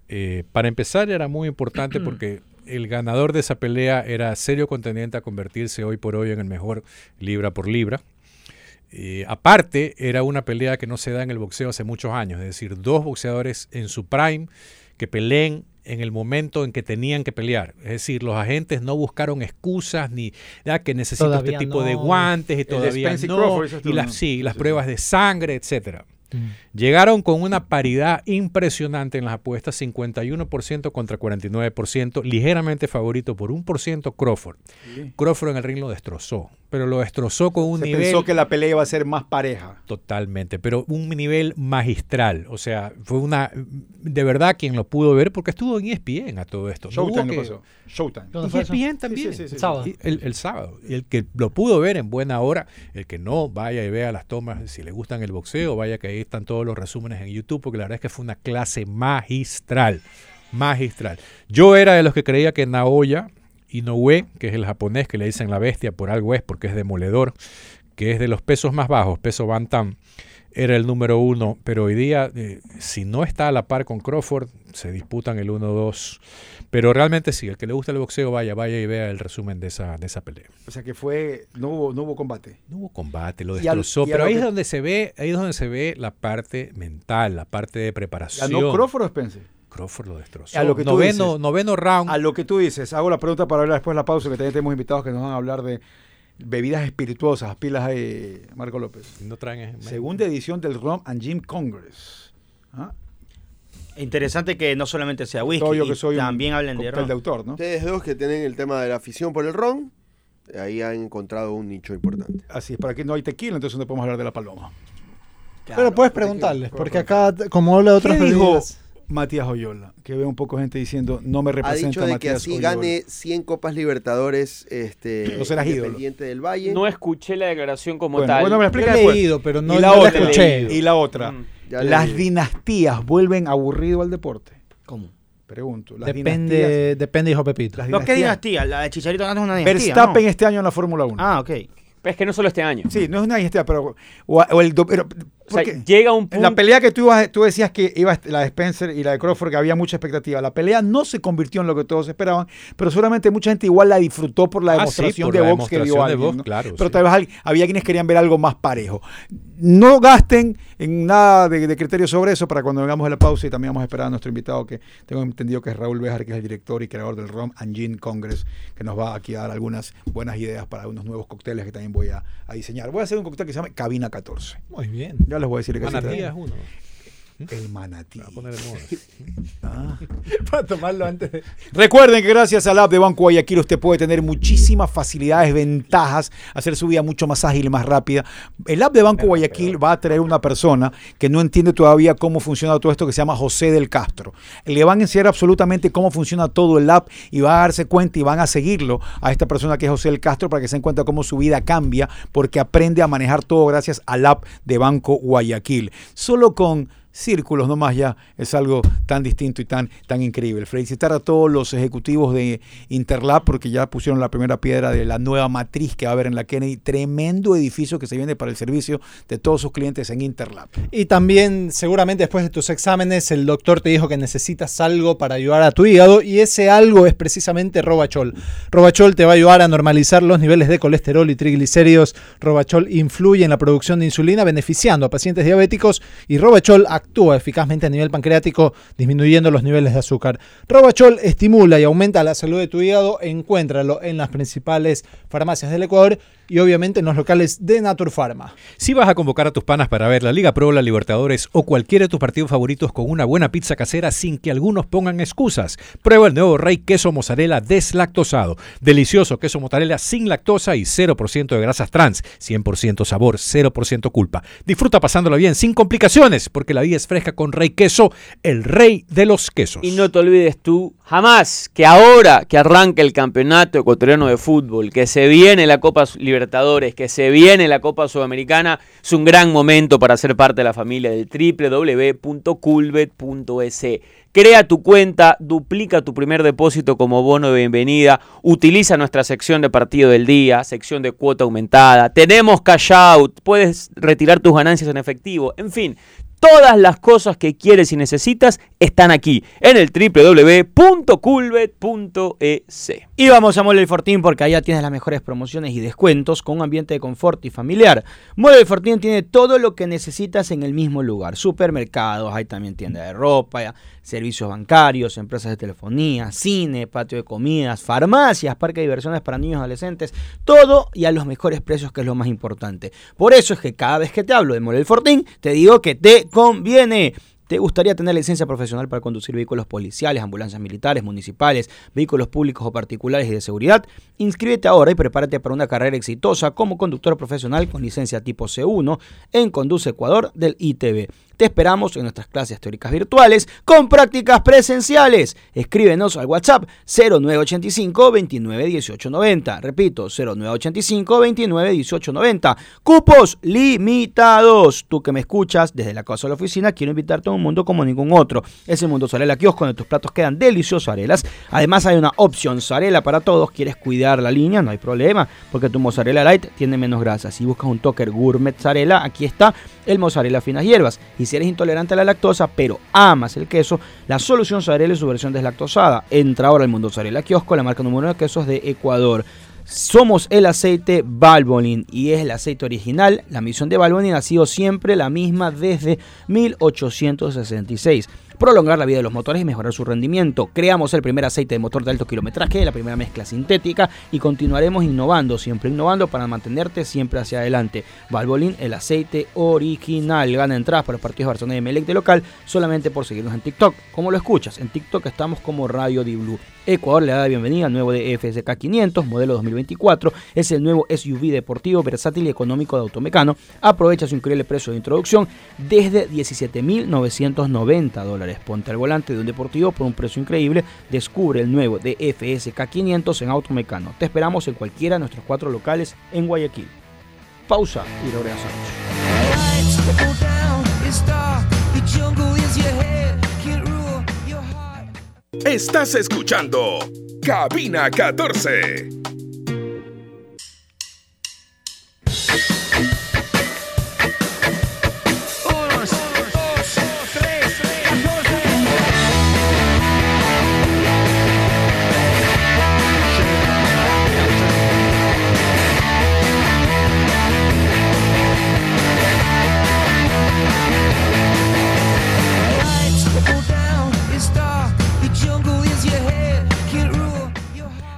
Eh, para empezar era muy importante porque el ganador de esa pelea era serio contendiente a convertirse hoy por hoy en el mejor libra por libra. Eh, aparte, era una pelea que no se da en el boxeo hace muchos años, es decir, dos boxeadores en su prime que peleen en el momento en que tenían que pelear. Es decir, los agentes no buscaron excusas ni ya, que necesito Todavía este tipo de guantes y todavía no, Crawford, y las, sí, las Sí. pruebas de sangre, etcétera. Mm. Llegaron con una paridad impresionante en las apuestas, 51% contra 49%, ligeramente favorito por un por ciento Crawford. Crawford en el ring lo destrozó, pero lo destrozó con un Se nivel pensó que la pelea iba a ser más pareja. totalmente, pero un nivel magistral, o sea, fue una de verdad quien lo pudo ver porque estuvo en E ESPN a todo esto. No Showtime que- lo pasó. Showtime. ESPN también. sí, sí, sí. Sábado. Y El, el sábado. Y el que lo pudo ver en buena hora, el que no vaya y vea las tomas, si le gustan el boxeo, vaya que ahí están todos los resúmenes en YouTube, porque la verdad es que fue una clase magistral. Magistral. Yo era de los que creía que Naoya Inoue, que es el japonés que le dicen la bestia, por algo es, porque es demoledor, que es de los pesos más bajos, peso Bantam, era el número uno, pero hoy día, eh, si no está a la par con Crawford, se disputan el 1-2. Pero realmente sí, el que le gusta el boxeo, vaya, vaya y vea el resumen de esa, de esa pelea. O sea que fue, no hubo, no hubo combate. No hubo combate, lo al- destrozó, pero ahí que- es donde se ve, ahí es donde se ve la parte mental, la parte de preparación. ¿Ganó Crawford o Spencer? Crawford lo destrozó. A lo que tú noveno, dices. noveno round. A lo que tú dices, hago la pregunta para hablar después de la pausa, que también tenemos invitados que nos van a hablar de bebidas espirituosas, pilas ahí, Marco López. no traen ese- Segunda edición del Rum and Gin Congress. ¿Ah? Interesante que no solamente sea whisky, Todo yo que soy también hablen de ron. de autor, ¿no? Ustedes dos que tienen el tema de la afición por el ron, ahí han encontrado un nicho importante. Así es, para aquí no hay tequila, entonces no podemos hablar de la paloma. Claro. Pero puedes preguntarles, porque acá, como habla de otras ¿Qué dijo bebidas, Matías Oyola? Que veo un poco gente diciendo, no me Ha representa dicho de que Matías así Oyola. gane 100 Copas Libertadores este, No serás ídolo. Independiente del Valle. No escuché la declaración como Bueno, tal. bueno, me he leído, pero no, y la no la otra, escuché. y la otra. Mm. Las dinastías vuelven aburrido al deporte. ¿Cómo? Pregunto. Las dinastías- Depende, depende, hijo Pepito. las ¿No, ¿Qué dinastía? La de Chicharito Hernández es una dinastía. Verstappen ¿no? este año en la Fórmula 1. Ah, ok. Es que no solo este año. Sí, no es una dinastía, pero. O, o el, pero O sea, llega un punto. la pelea que tú, ibas- tú decías que iba la de Spencer y la de Crawford, que había mucha expectativa. La pelea no se convirtió en lo que todos esperaban, pero seguramente mucha gente igual la disfrutó por la Ah, sí, demostración por de la box que de alguien, box, ¿no? claro, Pero sí. tal vez había quienes querían ver algo más parejo. No gasten en nada de, de criterio sobre eso para cuando vengamos a la pausa y también vamos a esperar a nuestro invitado que tengo entendido que es Raúl Bejar, que es el director y creador del ROM and Gin Congress, que nos va aquí a dar algunas buenas ideas para unos nuevos cócteles que también voy a, a diseñar. Voy a hacer un cóctel que se llama Cabina 14. Muy bien. Ya les voy a decir que Manatí es uno. El manatí. Poner. Ah. Para tomarlo antes de. Recuerden que gracias al app de Banco Guayaquil usted puede tener muchísimas facilidades, ventajas, hacer su vida mucho más ágil y más rápida. El app de Banco Guayaquil va a traer una persona que no entiende todavía cómo funciona todo esto que se llama José del Castro. Le van a enseñar absolutamente cómo funciona todo el app y va a darse cuenta y van a seguirlo a esta persona que es José del Castro para que se den cuenta cómo su vida cambia porque aprende a manejar todo gracias al app de Banco Guayaquil. Solo con círculos nomás ya es algo tan distinto y tan, tan increíble. Felicitar a todos los ejecutivos de Interlab porque ya pusieron la primera piedra de la nueva matriz que va a haber en la Kennedy. Tremendo edificio que se viene para el servicio de todos sus clientes en Interlab. Y también, seguramente después de tus exámenes, el doctor te dijo que necesitas algo para ayudar a tu hígado y ese algo es precisamente Robachol. Robachol te va a ayudar a normalizar los niveles de colesterol y triglicéridos. Robachol influye en la producción de insulina, beneficiando a pacientes diabéticos y Robachol actúa eficazmente a nivel pancreático, disminuyendo los niveles de azúcar. Robachol estimula y aumenta la salud de tu hígado. Encuéntralo en las principales farmacias del Ecuador y obviamente en los locales de Naturpharma. Si vas a convocar a tus panas para ver la Liga Pro, la Libertadores o cualquiera de tus partidos favoritos con una buena pizza casera sin que algunos pongan excusas, prueba el nuevo Rey Queso Mozzarella deslactosado. Delicioso queso mozzarella sin lactosa y 0% de grasas trans, 100% sabor, 0% culpa. Disfruta pasándola bien sin complicaciones, porque la vida es fresca con Rey Queso, el rey de los quesos. Y no te olvides tú jamás que ahora que arranca el campeonato ecuatoriano de fútbol, que se viene la Copa Libertadores, que se viene la Copa Sudamericana, es un gran momento para ser parte de la familia del www.culbet.es. Crea tu cuenta, duplica tu primer depósito como bono de bienvenida, utiliza nuestra sección de partido del día, sección de cuota aumentada, tenemos cash out, puedes retirar tus ganancias en efectivo, en fin, Todas las cosas que quieres y necesitas están aquí en el www.culbet.es. Y vamos a Mole El Fortín porque allá tienes las mejores promociones y descuentos con un ambiente de confort y familiar. Mole El Fortín tiene todo lo que necesitas en el mismo lugar. Supermercados, hay también tienda de ropa, servicios bancarios, empresas de telefonía, cine, patio de comidas, farmacias, parque de diversiones para niños y adolescentes. Todo y a los mejores precios que es lo más importante. Por eso es que cada vez que te hablo de Mole El Fortín, te digo que te conviene. ¿Te gustaría tener licencia profesional para conducir vehículos policiales, ambulancias militares, municipales, vehículos públicos o particulares y de seguridad? Inscríbete ahora y prepárate para una carrera exitosa como conductor profesional con licencia tipo C1 en Conduce Ecuador del ITV. Te esperamos en nuestras clases teóricas virtuales con prácticas presenciales. Escríbenos al WhatsApp 0985 29 18 90. Repito, 0985 29 18 90. Cupos limitados. Tú que me escuchas desde la casa de la oficina, quiero invitarte a un mundo como ningún otro. Es el mundo Zarela Kiosco donde tus platos quedan deliciosos arelas. Además hay una opción Zarela para todos. ¿Quieres cuidar la línea? No hay problema, porque tu mozzarella light tiene menos grasa. Si buscas un toker gourmet Zarela, aquí está el mozzarella finas hierbas. Y si eres intolerante a la lactosa, pero amas el queso, la solución Zarela es su versión deslactosada. Entra ahora al mundo Zarela Kiosco, la marca número uno de quesos de Ecuador. Somos el aceite Valvoline y es el aceite original. La misión de Valvoline ha sido siempre la misma desde 1866 prolongar la vida de los motores y mejorar su rendimiento. Creamos el primer aceite de motor de alto kilometraje, la primera mezcla sintética y continuaremos innovando, siempre innovando para mantenerte siempre hacia adelante. Valvoline, el aceite original. Gana entradas para los partidos de Barcelona y Melec de local solamente por seguirnos en TikTok. Como lo escuchas, en TikTok estamos como Radio Di Blue. Ecuador le da la bienvenida al nuevo de FSK 500, modelo 2024. Es el nuevo SUV deportivo, versátil y económico de Automecano. Aprovecha su increíble precio de introducción desde 17.990 dólares. Ponte al volante de un deportivo por un precio increíble. Descubre el nuevo de FSK 500 en Automecano. Te esperamos en cualquiera de nuestros cuatro locales en Guayaquil. Pausa y regresamos. Estás escuchando Cabina 14.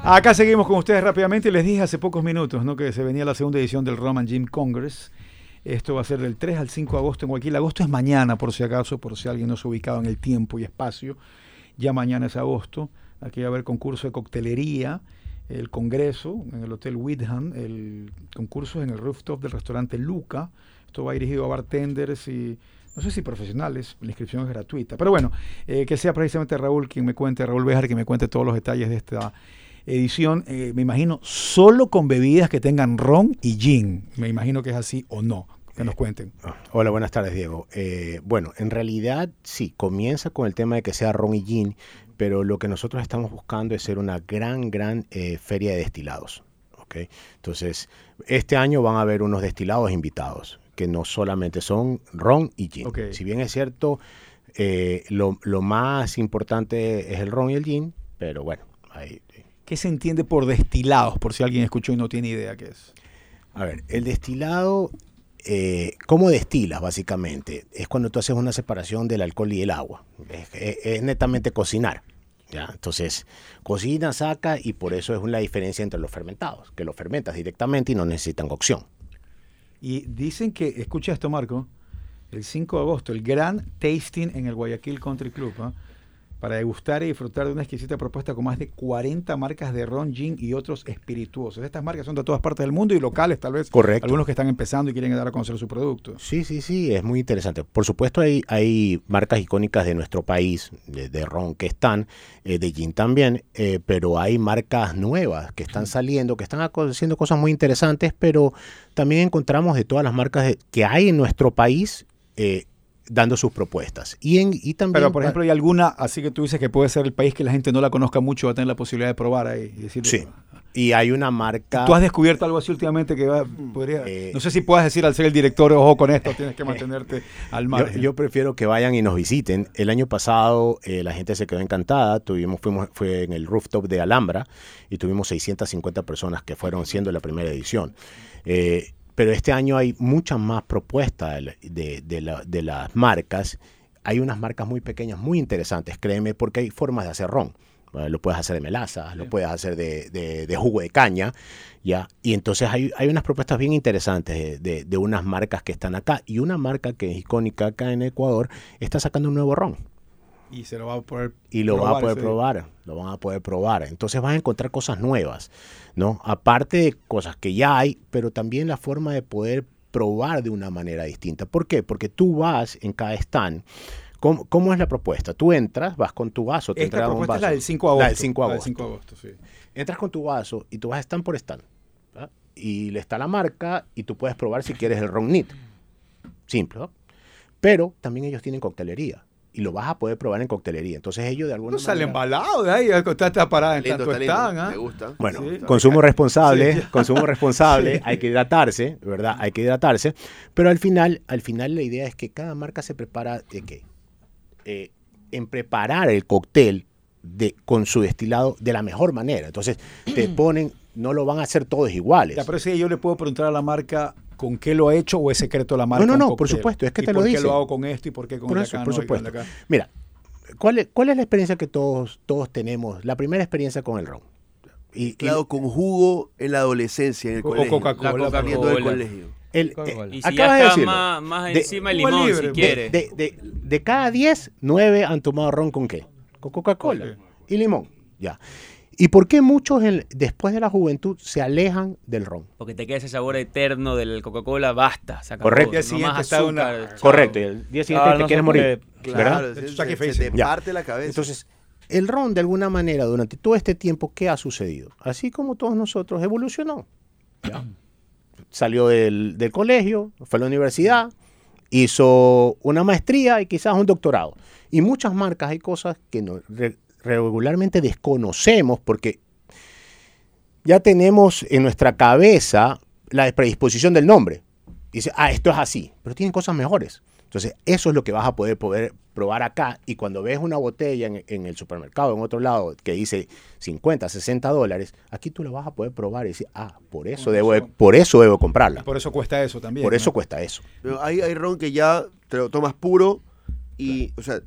Acá seguimos con ustedes rápidamente. Les dije hace pocos minutos ¿no? que se venía la segunda edición del Roman Gym Congress. Esto va a ser del 3 al 5 de agosto en Guayaquil. Agosto es mañana, por si acaso, por si alguien no se ha ubicado en el tiempo y espacio. Ya mañana es agosto. Aquí va a haber concurso de coctelería, el congreso en el Hotel Whitham, el concurso en el rooftop del restaurante Luca. Esto va dirigido a bartenders y no sé si profesionales, la inscripción es gratuita. Pero bueno, eh, que sea precisamente Raúl quien me cuente, Raúl Bejar, que me cuente todos los detalles de esta edición, eh, me imagino, solo con bebidas que tengan ron y gin. Me imagino que es así o no. Que nos cuenten. Hola, buenas tardes, Diego. Eh, bueno, en realidad sí, comienza con el tema de que sea ron y gin, pero lo que nosotros estamos buscando es ser una gran, gran eh, feria de destilados. ¿ok? Entonces, este año van a haber unos destilados invitados, que no solamente son ron y gin. Si bien es cierto, eh, lo, lo más importante es el ron y el gin, pero bueno, ahí, ¿Qué se entiende por destilados? Por si alguien escuchó y no tiene idea qué es. A ver, el destilado, eh, ¿cómo destilas básicamente? Es cuando tú haces una separación del alcohol y el agua. Es, es- es netamente cocinar. ¿ya? Entonces, cocina, saca y por eso es la diferencia entre los fermentados, que los fermentas directamente y no necesitan cocción. Y dicen que, escucha esto, Marco, el 5 de agosto, el gran tasting en el Guayaquil Country Club, ¿ah? Para degustar y disfrutar de una exquisita propuesta con más de 40 marcas de ron, gin y otros espirituosos. Estas marcas son de todas partes del mundo y locales, tal vez. Correcto. Algunos que están empezando y quieren dar a conocer su producto. Sí, sí, sí, es muy interesante. Por supuesto hay, hay marcas icónicas de nuestro país, de, de ron que están, eh, de gin también, eh, pero hay marcas nuevas que están saliendo, que están haciendo cosas muy interesantes, pero también encontramos de todas las marcas de- que hay en nuestro país eh, dando sus propuestas. Y, en, y también... Pero, por ejemplo, hay alguna, así que tú dices que puede ser el país que la gente no la conozca mucho, va a tener la posibilidad de probar ahí. Y decir, Sí. Y hay una marca... ¿Tú has descubierto algo así últimamente que va, podría... Eh, no sé si puedas decir al ser el director, ojo con esto, tienes que mantenerte al Yo, margen. yo prefiero que vayan y nos visiten. El año pasado eh, la gente se quedó encantada. Tuvimos, fuimos, fue en el rooftop de Alhambra y tuvimos 650 personas que fueron siendo la primera edición. Eh, pero este año hay muchas más propuestas de, de- de la- de las marcas. Hay unas marcas muy pequeñas, muy interesantes, créeme, porque hay formas de hacer ron. Eh, Lo puedes hacer de melaza, lo puedes hacer de, de- de jugo de caña, ¿ya? Y entonces hay, hay unas propuestas bien interesantes de unas marcas que están acá. Y una marca que es icónica acá en Ecuador está sacando un nuevo ron. Y se lo va a poder Y lo van a poder probar, lo van a poder probar. Entonces van a encontrar cosas nuevas, ¿no? Aparte de cosas que ya hay, pero también la forma de poder probar de una manera distinta. ¿Por qué? Porque tú vas en cada stand. ¿Cómo, cómo es la propuesta? Tú entras, vas con tu vaso, te entregan un es vaso. la del 5 de agosto. La del 5 de La del agosto. 5 de agosto, sí. Entras con tu vaso y tú vas stand por stand. ¿verdad? Y le está la marca y tú puedes probar si quieres el ron nit. Simple, ¿no? Pero también ellos tienen coctelería. Y lo vas a poder probar en coctelería. Entonces ellos de alguna No sale manera... embalado de ahí, está, está parada en Lindo, tanto están, ¿ah? Me gusta. Bueno, Sí. consumo responsable, Sí, consumo responsable, Sí. hay que hidratarse, ¿verdad? Hay que hidratarse, pero al final, al final la idea es que cada marca se prepara de qué? Eh, en preparar el cóctel de, con su destilado de la mejor manera. Entonces, te ponen, no lo van a hacer todos iguales. Ya, pero si yo le puedo preguntar a la marca con qué lo ha hecho o es secreto la marca. no, un no, por supuesto, es que ¿Y te lo por qué dice. lo hago con esto y por qué con Por el de eso, acá por no y con el supuesto. de acá? Mira, ¿cuál es, ¿cuál es la experiencia que todos, todos tenemos? La primera experiencia con el ron. Y, y Claro, con jugo en la adolescencia, en el O colegio. Coca-Cola, La Coca-Cola. Saliendo del colegio. el, Y eh, si acabas ya de está decirlo. más, más De- encima el limón, libre, si de- quiere. De, de, de cada 10, 9 han tomado ron con qué? Con Coca-Cola Ok. y limón. Ya. ¿Y por qué muchos en- después de la juventud se alejan del ron? Porque te queda ese sabor eterno del Coca-Cola, basta. Correcto. No Día está una- chao. Correcto. El día siguiente Ah, te no quieres morir. ¿verdad? Claro, Eso se, te Ya. parte la cabeza. Entonces, el ron de alguna manera durante todo este tiempo, ¿qué ha sucedido? Así como todos nosotros, evolucionó. ¿ya? Salió del, del colegio, fue a la universidad, hizo una maestría y quizás un doctorado. Y muchas marcas hay cosas que no- re- regularmente desconocemos porque ya tenemos en nuestra cabeza la predisposición del nombre. Dice, ah, esto es así, pero tienen cosas mejores. Entonces, eso es lo que vas a poder, poder probar acá. Y cuando ves una botella en, en el supermercado, en otro lado, que dice 50, 60 dólares, aquí tú la vas a poder probar y decir, ah, por eso, debo, por eso debo comprarla. Por eso cuesta eso también. Por eso cuesta eso. Pero hay, hay ron que ya te lo tomas puro y, o sea,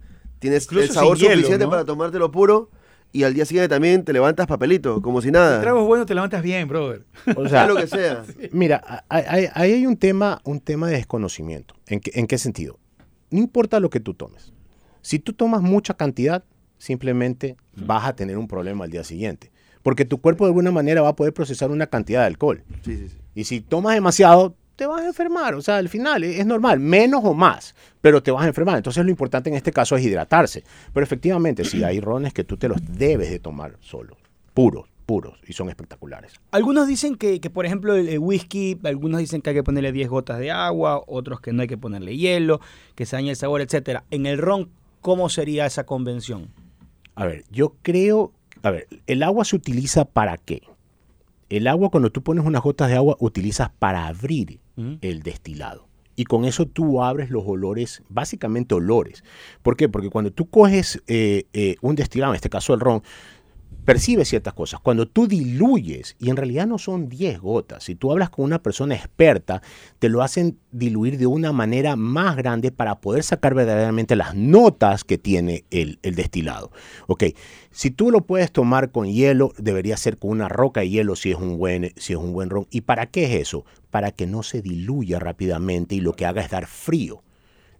tienes Incluso el sabor hielo, suficiente ¿no? para tomártelo puro y al día siguiente también te levantas papelito, como si nada. trago es bueno, te levantas bien, brother. O Sea lo que sea. Mira, ahí ahí hay un tema, un tema de desconocimiento. ¿En qué, ¿En qué sentido? No importa lo que tú tomes. Si tú tomas mucha cantidad, simplemente vas a tener un problema al día siguiente. Porque tu cuerpo de alguna manera va a poder procesar una cantidad de alcohol. Sí, sí, sí. Y si tomas demasiado, te vas a enfermar. O sea, al final es, normal, menos o más, pero te vas a enfermar. Entonces lo importante en este caso es hidratarse. Pero efectivamente, si hay rones que tú te los debes de tomar solo, puros, puros, y son espectaculares. Algunos dicen que, que, por ejemplo, el, el whisky, algunos dicen que hay que ponerle 10 gotas de agua, otros que no hay que ponerle hielo, que se daña el sabor, etcétera. En el ron, ¿cómo sería esa convención? A ver, yo creo, a ver, el agua se utiliza para qué? El agua, cuando tú pones unas gotas de agua, utilizas para abrir el destilado. Y con eso tú abres los olores, básicamente olores. ¿Por qué? Porque cuando tú coges eh, eh, un destilado, en este caso el ron, percibes ciertas cosas. Cuando tú diluyes, y en realidad no son 10 gotas, si tú hablas con una persona experta, te lo hacen diluir de una manera más grande para poder sacar verdaderamente las notas que tiene el, el destilado. Ok, si tú lo puedes tomar con hielo, debería ser con una roca de hielo si es un buen, si es un buen ron. ¿Y para qué es eso? Para que no se diluya rápidamente y lo que haga es dar frío.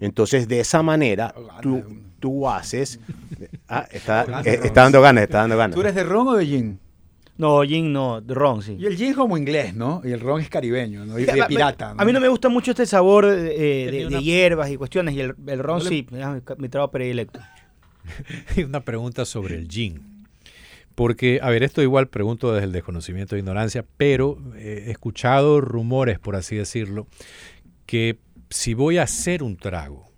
Entonces, de esa manera, tú, tú haces... Ah, está, eh, está dando ganas, está dando ganas. ¿Tú eres de ron o de gin? No, gin no, de ron, sí. Y el gin es como inglés, ¿no? Y el ron es caribeño, ¿no? Y de pirata. A mí no me gusta mucho este sabor eh, de, hierbas y cuestiones, y el, el ron No le- sí, es mi, trago predilecto. Y una pregunta sobre el gin. Porque, a ver, esto igual pregunto desde el desconocimiento e ignorancia, pero eh, he escuchado rumores, por así decirlo, que si voy a hacer un trago,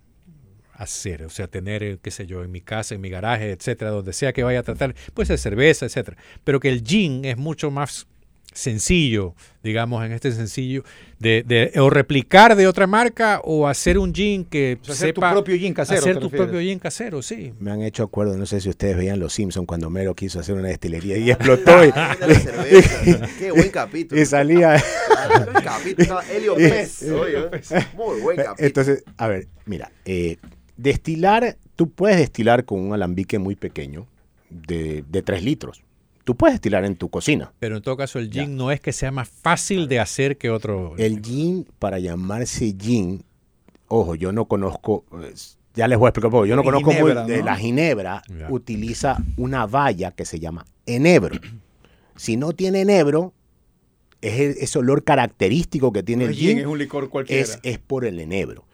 hacer, o sea, tener, eh, qué sé yo, en mi casa, en mi garaje, etcétera, donde sea que vaya a tratar, pues de cerveza, etcétera, pero que el gin es mucho más sencillo, digamos, en este sencillo, de, de o replicar de otra marca o hacer un gin que O sea, hacer tu sepa propio gin casero, hacer ¿te tu refieres? propio gin casero, sí. Me han hecho acuerdo, no sé si ustedes veían Los Simpsons cuando Mero quiso hacer una destilería y explotó y, cerveza. Qué buen capítulo. y salía. Ah, buen capítulo. Estaba Helio Pez. oye, Muy buen capítulo. Entonces, a ver, mira, eh, destilar, tú puedes destilar con un alambique muy pequeño de, de 3 litros. Tú puedes destilar en tu cocina. Pero en todo caso el gin no es que sea más fácil de hacer que otro. El gin, para llamarse gin, ojo, yo no conozco, ya les voy a explicar un poco, yo no conozco muy- ginebra, de ¿no? la ginebra, Ya. utiliza una valla que se llama enebro. Si no tiene enebro, es el- ese olor característico que tiene el gin, gin, es un licor cualquiera. es, es por el enebro.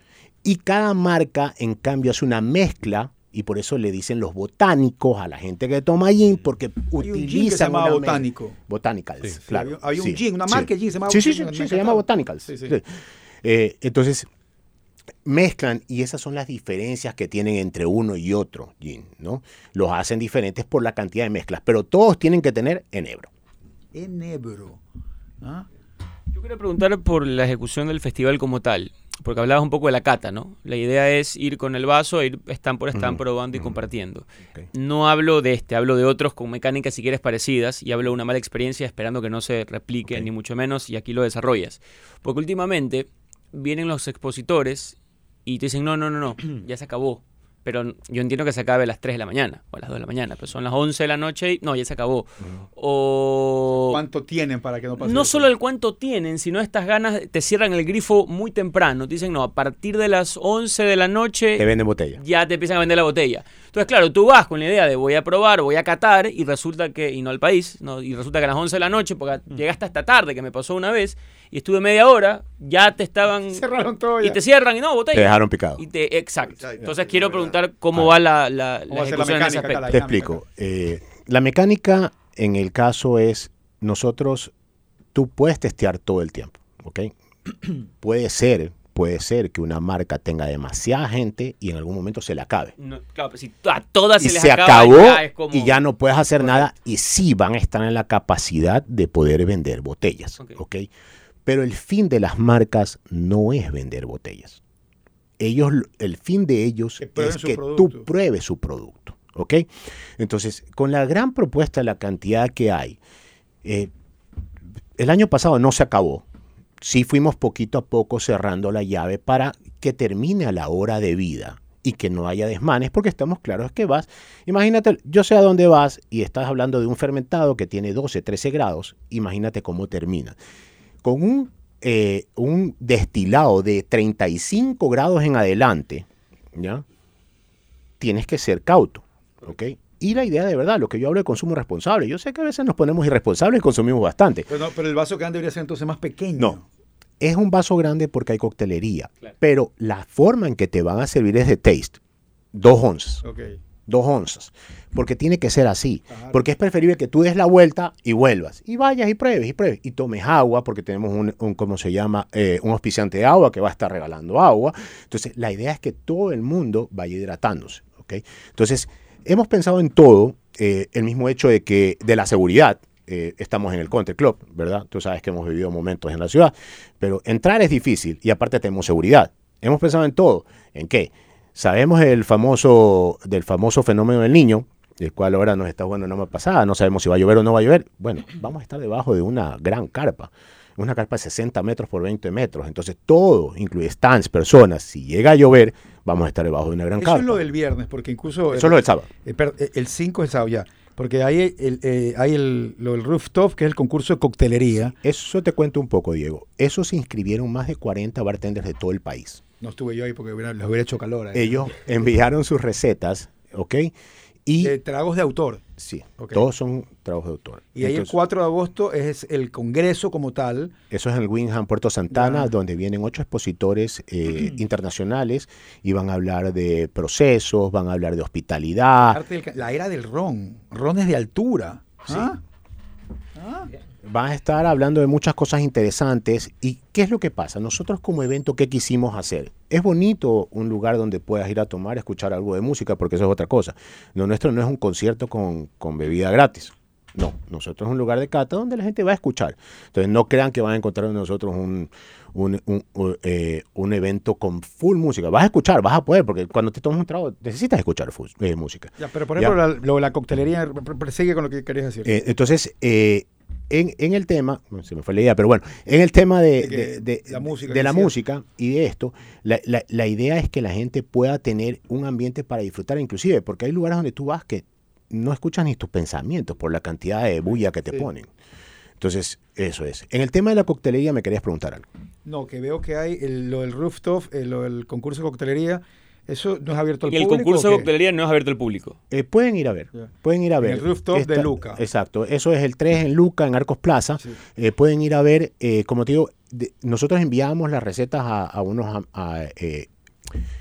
Y cada marca, en cambio, hace una mezcla, y por eso le dicen los botánicos a la gente que toma gin, porque Hay un gin utilizan botánico. Botanicals, Sí. claro. Había- un sí, gin, una sí. marca de gin, se llamaba Sí, sí, sí, se llama. Botanicals. Sí, sí. Sí. Eh, entonces, mezclan y esas son las diferencias que tienen entre uno y otro gin, ¿no? Los hacen diferentes por la cantidad de mezclas, pero todos tienen que tener enebro. Enebro. ¿Ah? Yo quería preguntar por la ejecución del festival como tal, porque hablabas un poco de la cata, ¿no? La idea es ir con el vaso, e ir stand por Ujú, probando y compartiendo. No hablo de este, hablo de otros con mecánicas si quieres parecidas y hablo de una mala experiencia esperando que no se replique ni mucho menos y aquí lo desarrollas. Porque últimamente vienen los expositores y te dicen, no, no, no, no, ya se acabó. Pero yo entiendo que se acabe a las 3 de la mañana o a las 2 de la mañana, pero son las 11 de la noche y no, ya se acabó. O ¿Cuánto tienen para que no pase no eso? solo el cuánto tienen, sino estas ganas, te cierran el grifo muy temprano. Te dicen, no, a partir de las 11 de la noche Te venden botella. ya te empiezan a vender la botella. Entonces, claro, tú vas con la idea de voy a probar, voy a catar, y resulta que, y no al país, no, y resulta que a las 11 de la noche, porque llegaste hasta tarde, que me pasó una vez, y estuve media hora, ya te estaban... Cerraron todo y te cierran, y no, botella. Te dejaron picado. Y te, exacto. Exacto. Entonces quiero preguntar cómo va la, la, ¿Cómo la la ejecución en ese mecánica acá, la Te explico. Eh, la mecánica en el caso es, nosotros, tú puedes testear todo el tiempo, ¿ok? puede ser, puede ser que una marca tenga demasiada gente y en algún momento se le acabe. No, claro, pero si a todas y se les se acaba, acabó ya es como- y ya no puedes hacer nada y sí van a estar en la capacidad de poder vender botellas, Ok. ¿ok? Pero el fin de las marcas no es vender botellas. Ellos, el fin de ellos Que es que producto. tú pruebes su producto, ¿ok? Entonces, con la gran propuesta, la cantidad que hay, eh, el año pasado no se acabó. Sí fuimos poquito a poco cerrando la llave para que termine a la hora de vida y que no haya desmanes, porque estamos claros que vas. Imagínate, yo sé a dónde vas y estás hablando de un fermentado que tiene 12, 13 grados. Imagínate cómo termina. Con un, eh, un destilado de 35 grados en adelante, ¿ya? Tienes que ser cauto, ¿ok? Y la idea de verdad, lo que yo hablo de consumo responsable, yo sé que a veces nos ponemos irresponsables y consumimos bastante. Pero, no, pero el vaso que debería ser entonces más pequeño. No. Es un vaso grande porque hay coctelería, pero la forma en que te van a servir es de taste. Dos onzas. Ok. Dos onzas. Porque tiene que ser así. Porque es preferible que tú des la vuelta y vuelvas. Y vayas y pruebes y pruebes. Y tomes agua, porque tenemos un, un ¿cómo se llama? Eh, un auspiciante de agua que va a estar regalando agua. Entonces, la idea es que todo el mundo vaya hidratándose. ¿ok? Entonces, hemos pensado en todo. eh, el mismo hecho de que, de la seguridad. eh, estamos en el Country Club, ¿verdad? Tú sabes que hemos vivido momentos en la ciudad. Pero entrar es difícil y aparte tenemos seguridad. Hemos pensado en todo. ¿En qué? Sabemos el famoso, del famoso fenómeno del niño, el cual ahora nos está jugando una más pasada, no sabemos si va a llover o no va a llover. Bueno, vamos a estar debajo de una gran carpa, una carpa de 60 metros por 20 metros. Entonces todo, incluye stands, personas, si llega a llover, vamos a estar debajo de una gran Eso carpa. es lo del viernes, porque incluso... Eso es lo del sábado. Eh, eh, El 5 es sábado, ya. Porque hay el, eh, hay el, lo del rooftop, que es el concurso de coctelería. Eso te cuento un poco, Diego. Eso se inscribieron más de 40 bartenders de todo el país. No estuve yo ahí porque hubiera, les hubiera hecho calor. ahí. Ellos enviaron sus recetas, ¿ok? Y De tragos de autor. sí, ok. todos son trabajos de autor. Y ahí el Entonces, 4 de agosto es el congreso como tal. Eso es en el Wingham, Puerto Santana, donde vienen ocho expositores eh, internacionales y van a hablar de procesos, van a hablar de hospitalidad. La era del ron. Rones de altura. ¿Ah? Van a estar hablando de muchas cosas interesantes. ¿Y qué es lo que pasa? Nosotros como evento, ¿qué quisimos hacer? Es bonito un lugar donde puedas ir a tomar, escuchar algo de música, porque eso es otra cosa. Lo nuestro no es un concierto con, con bebida gratis. No, nosotros es un lugar de cata donde la gente va a escuchar. Entonces no crean que van a encontrar en nosotros un, un, un, un, eh, un evento con full música. Vas a escuchar, vas a poder, porque cuando te tomas un trago necesitas escuchar full, eh, música. Ya, pero por Ya. ejemplo, la, lo de la coctelería pr- pr- sigue con lo que querías decir. Eh, entonces, eh, en, en el tema, se me fue la idea, pero bueno, en el tema de, De que de- de- la música la música y de esto, la, la- la idea es que la gente pueda tener un ambiente para disfrutar, inclusive, porque hay lugares donde tú vas que no escuchas ni tus pensamientos por la cantidad de bulla que te Sí. ponen. Entonces, eso es. En el tema de la coctelería me querías preguntar algo. No, que veo que hay el- lo del rooftop, eh, lo del concurso de coctelería. Eso no es abierto al Y el público. concurso ¿o de coctelería no es abierto al público. Eh, pueden ir a ver, pueden ir a En ver. el rooftop de Luca. Exacto, eso es el 3 en Luca, en Arcos Plaza. Sí. Eh, pueden ir a ver, eh, como te digo, de- nosotros enviamos las recetas a, a unos a- a, eh,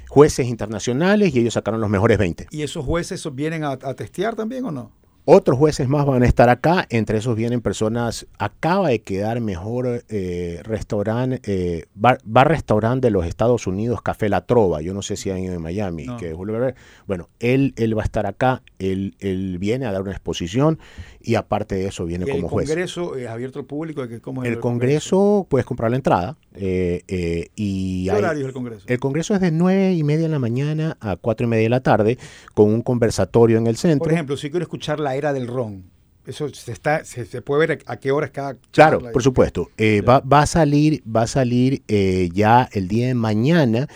jueces internacionales y ellos sacaron los mejores 20. ¿Y esos jueces vienen a, a testear también o no? Otros jueces más van a estar acá, entre esos vienen personas, acaba de quedar mejor eh, restaurante, eh, bar, bar restaurante de los Estados Unidos, Café La Trova, yo no sé si hay en Miami, No. que Julio bueno, él, él va a estar acá, él, él viene a dar una exposición y aparte de eso viene Y el como juez. congreso es abierto al público. ¿de que ¿cómo es El congreso puedes comprar la entrada eh, eh, y ¿Qué hay- horario es el congreso? el congreso es de 9 y media de la mañana a 4 y media de la tarde con un conversatorio en el centro. Por ejemplo, si quiero escuchar la era del ron, eso se está, se, se puede ver a qué horas cada Claro, por supuesto. Eh, va, va a salir, va a salir eh, ya el día de mañana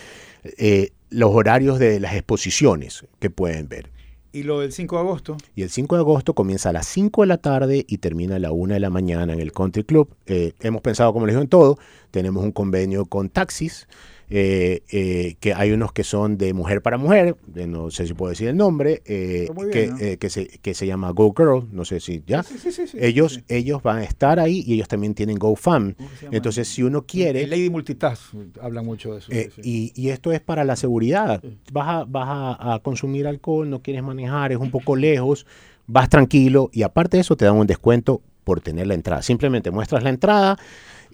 eh, los horarios de las exposiciones que pueden ver. Y lo del 5 de agosto, Y el 5 de agosto comienza a las 5 de la tarde y termina a la 1 de la mañana en el Country Club. Eh, hemos pensado, como les digo, en todo. Tenemos un convenio con taxis, eh, eh, que hay unos que son de mujer para mujer, de no sé si puedo decir el nombre, eh, muy que, bien, ¿no? eh, que, se, que se llama Go Girl, no sé si ya. Sí, sí, sí, ellos, ellos van a estar ahí y ellos también tienen GoFam. Entonces, si uno quiere... El Lady Multitask habla mucho de eso. Eh, y, y esto es para la seguridad. Vas, a, vas a, a consumir alcohol, no quieres manejar, es un poco lejos, vas tranquilo y aparte de eso te dan un descuento por tener la entrada. Simplemente muestras la entrada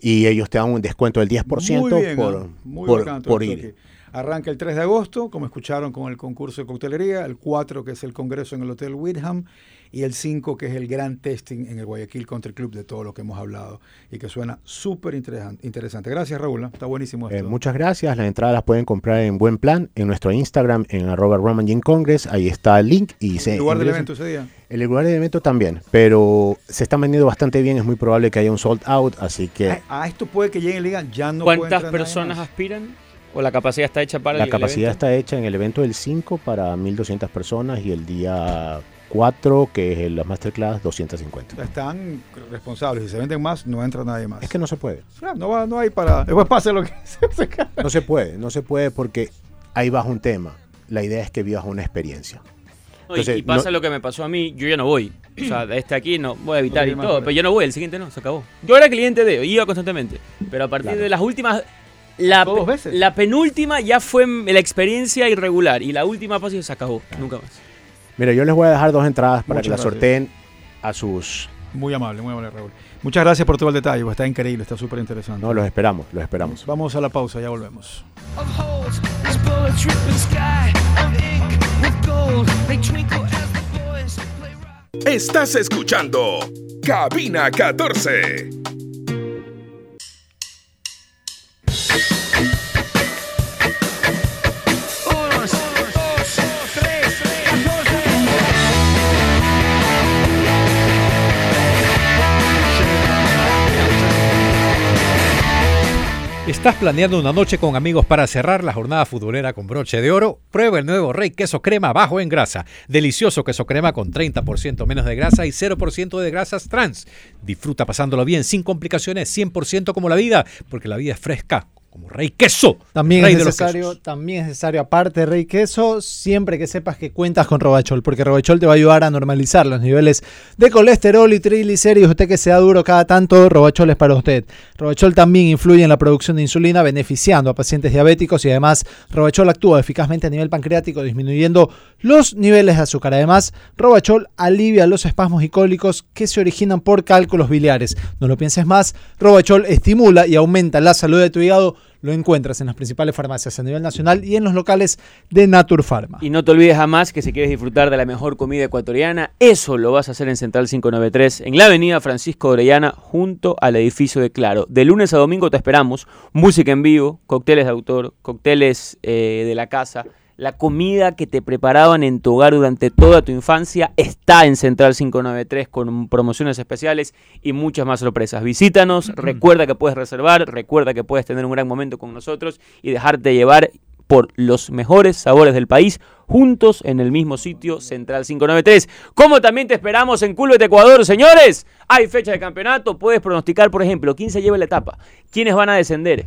y ellos te dan un descuento del 10% Muy bien, por, muy por- bacán ir. aquí. Arranca el 3 de agosto, como escucharon con el concurso de coctelería, el 4 que es el congreso en el Hotel Whitham y el 5 que es el gran testing en el Guayaquil Country Club de todo lo que hemos hablado y que suena súper interesan- interesante. Gracias Raúl, ¿eh? está buenísimo Eh, esto. muchas gracias. Las entradas las pueden comprar en Buen Plan, en nuestro Instagram, en arroba Roman Gin Congress. Ahí está el link. Y se ¿El lugar del evento ese día? El lugar del evento también, pero se están vendiendo bastante bien. Es muy probable que haya un sold out, así que... A, a esto puede que lleguen y digan, ya no ¿Cuántas personas aspiran? ¿O la capacidad está hecha para La el capacidad evento? está hecha en el evento del 5 para 1200 personas y el día 4, que es el- la masterclass, 250. Están responsables. Si se venden más, no entra nadie más. Es que no se puede. No, va, no hay para. Después pase lo que se No se puede, no se puede porque ahí baja un tema. La idea es que vivas una experiencia. No, y- Entonces, y pasa no- lo que me pasó a mí, yo ya no voy. O sea, de este aquí no voy a evitar No y todo, pero yo no voy, el siguiente no, se acabó. Yo era cliente de, iba constantemente, pero a partir Claro. de las últimas la, veces. la penúltima ya fue la experiencia irregular y la última fase se acabó, nunca más. Mira, yo les voy a dejar dos entradas para que las sorteen a sus... Muy amable, muy amable, Raúl. Muchas gracias por todo el detalle, pues, está increíble, está súper interesante. No, los esperamos, los esperamos. Vamos a la pausa, ya volvemos. Estás escuchando Cabina 14. ¿Estás planeando una noche con amigos para cerrar la jornada futbolera con broche de oro? Prueba el nuevo Rey Queso Crema bajo en grasa. Delicioso queso crema con 30% menos de grasa y 0% de grasas trans. Disfruta pasándolo bien sin complicaciones, 100% como la vida, porque la vida es fresca como Rey Queso. También Rey es necesario, también es necesario, aparte de Rey Queso, siempre que sepas que cuentas con Robachol, porque Robachol te va a ayudar a normalizar los niveles de colesterol y triglicéridos. Usted que sea duro cada tanto, Robachol es para usted. Robachol también influye en la producción de insulina, beneficiando a pacientes diabéticos y además Robachol actúa eficazmente a nivel pancreático, disminuyendo los niveles de azúcar. Además, Robachol alivia los espasmos y cólicos que se originan por cálculos biliares. No lo pienses más, Robachol estimula y aumenta la salud de tu hígado. Lo encuentras en las principales farmacias a nivel nacional y en los locales de Naturpharma. Y no te olvides jamás que si quieres disfrutar de la mejor comida ecuatoriana, eso lo vas a hacer en Central 593, en la avenida Francisco Orellana, junto al edificio de Claro. De lunes a domingo te esperamos, música en vivo, cócteles de autor, cócteles eh, de la casa. La comida que te preparaban en tu hogar durante toda tu infancia está en Central 593 con promociones especiales y muchas más sorpresas. Visítanos, recuerda que puedes reservar, recuerda que puedes tener un gran momento con nosotros y dejarte llevar por los mejores sabores del país, juntos en el mismo sitio, Central 593. Como también te esperamos en Culvet, Ecuador, señores. Hay fecha de campeonato, puedes pronosticar, por ejemplo, quién se lleva la etapa, quiénes van a descender.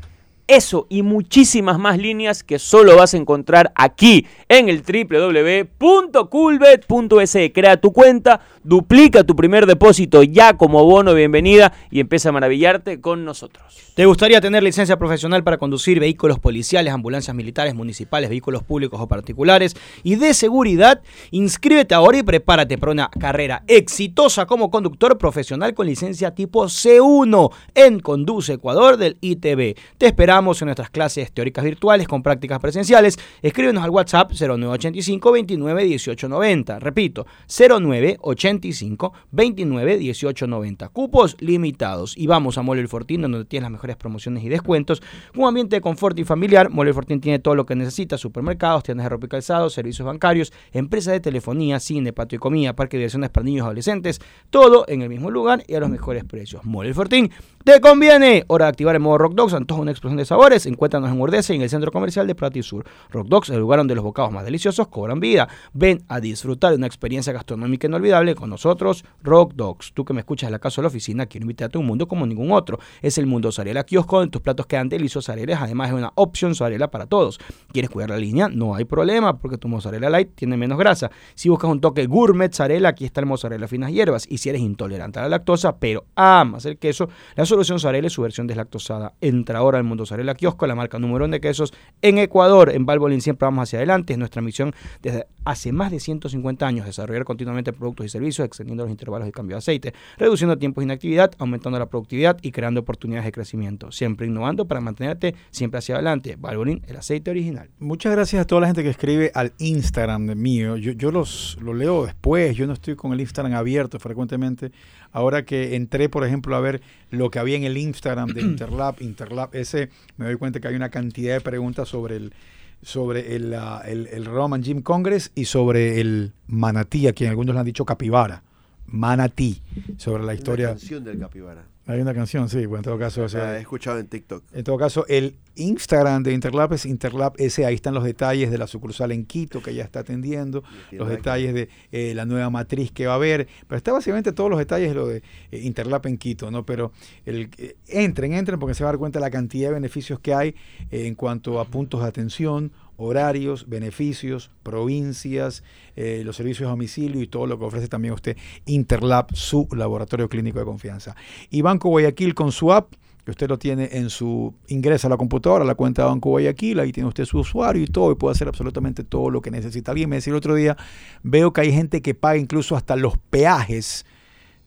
Eso y muchísimas más líneas que solo vas a encontrar aquí en el www.culbet.es. Crea tu cuenta, duplica tu primer depósito ya como bono bienvenida y empieza a maravillarte con nosotros. ¿Te gustaría tener licencia profesional para conducir vehículos policiales, ambulancias militares, municipales, vehículos públicos o particulares y de seguridad? Inscríbete ahora y prepárate para una carrera exitosa como conductor profesional con licencia tipo C1 en Conduce Ecuador del ITB. Te esperamos en nuestras clases teóricas virtuales con prácticas presenciales. Escríbenos al WhatsApp 0985 29 18 90. Repito, 0985 29 18 90. Cupos limitados. Y vamos a Mole El Fortín, donde tienes las mejores promociones y descuentos. Un ambiente de confort y familiar. Mole El Fortín tiene todo lo que necesitas: supermercados, tiendas de ropa y calzado, servicios bancarios, empresas de telefonía, cine, patio y comida, parque de diversiones para niños y adolescentes. Todo en el mismo lugar y a los mejores precios. Mole El Fortín, te conviene. Hora de activar el modo Rock Dogs, antojo una explosión de sabores. Encuéntranos en Urdesa en el centro comercial de Prati Sur. Rock Dogs, el lugar donde los bocados más deliciosos cobran vida. Ven a disfrutar de una experiencia gastronómica inolvidable con nosotros, Rock Dogs. Tú que me escuchas en la casa o la oficina, quiero invitarte a un mundo como ningún otro. Es el mundo Sarela Kiosco, en tus platos quedan deliciosos areles, además es una opción Sarela para todos. ¿Quieres cuidar la línea? No hay problema, porque tu mozzarella light tiene menos grasa. Si buscas un toque gourmet Sarela, aquí está el mozzarella finas hierbas. Y si eres intolerante a la lactosa, pero amas el queso, la solución Sarela es su versión deslactosada. Entra ahora al mundo Sarela Kiosco, la marca número uno de quesos en Ecuador. En Valvoline siempre vamos hacia adelante. Es nuestra misión desde hace más de 150 años desarrollar continuamente productos y servicios, extendiendo los intervalos de cambio de aceite, reduciendo tiempos de inactividad, aumentando la productividad y creando oportunidades de crecimiento. Siempre innovando para mantenerte siempre hacia adelante. Valvoline, el aceite original. Muchas gracias a toda la gente que escribe al Instagram de mío. Yo, yo los lo leo después, yo no estoy con el Instagram abierto frecuentemente. Ahora que entré, por ejemplo, a ver lo que había en el Instagram de Interlab, Interlab, ese, me doy cuenta que hay una cantidad de preguntas sobre el sobre el, ah, el, el Roman Gym Congress y sobre el manatí, a quien algunos le han dicho capibara. Manatí, sobre la historia. La canción del capibara. Hay una canción, sí, bueno, en todo caso, o sea, he escuchado en TikTok. En todo caso, el Instagram de Interlab es Interlab S. Ahí están los detalles de la sucursal en Quito que ya está atendiendo, los detalles de eh, la nueva matriz que va a haber. Pero está básicamente todos los detalles de lo de eh, Interlab en Quito, ¿no? Pero el, eh, entren, entren porque se va a dar cuenta de la cantidad de beneficios que hay eh, en cuanto a puntos de atención, horarios, beneficios, provincias, eh, los servicios a domicilio y todo lo que ofrece también usted Interlab, su laboratorio clínico de confianza. Y Banco Guayaquil con su app, que usted lo tiene en su ingresa a la computadora, a la cuenta de Banco Guayaquil, ahí tiene usted su usuario y todo, y puede hacer absolutamente todo lo que necesita. Alguien me decía el otro día, veo que hay gente que paga incluso hasta los peajes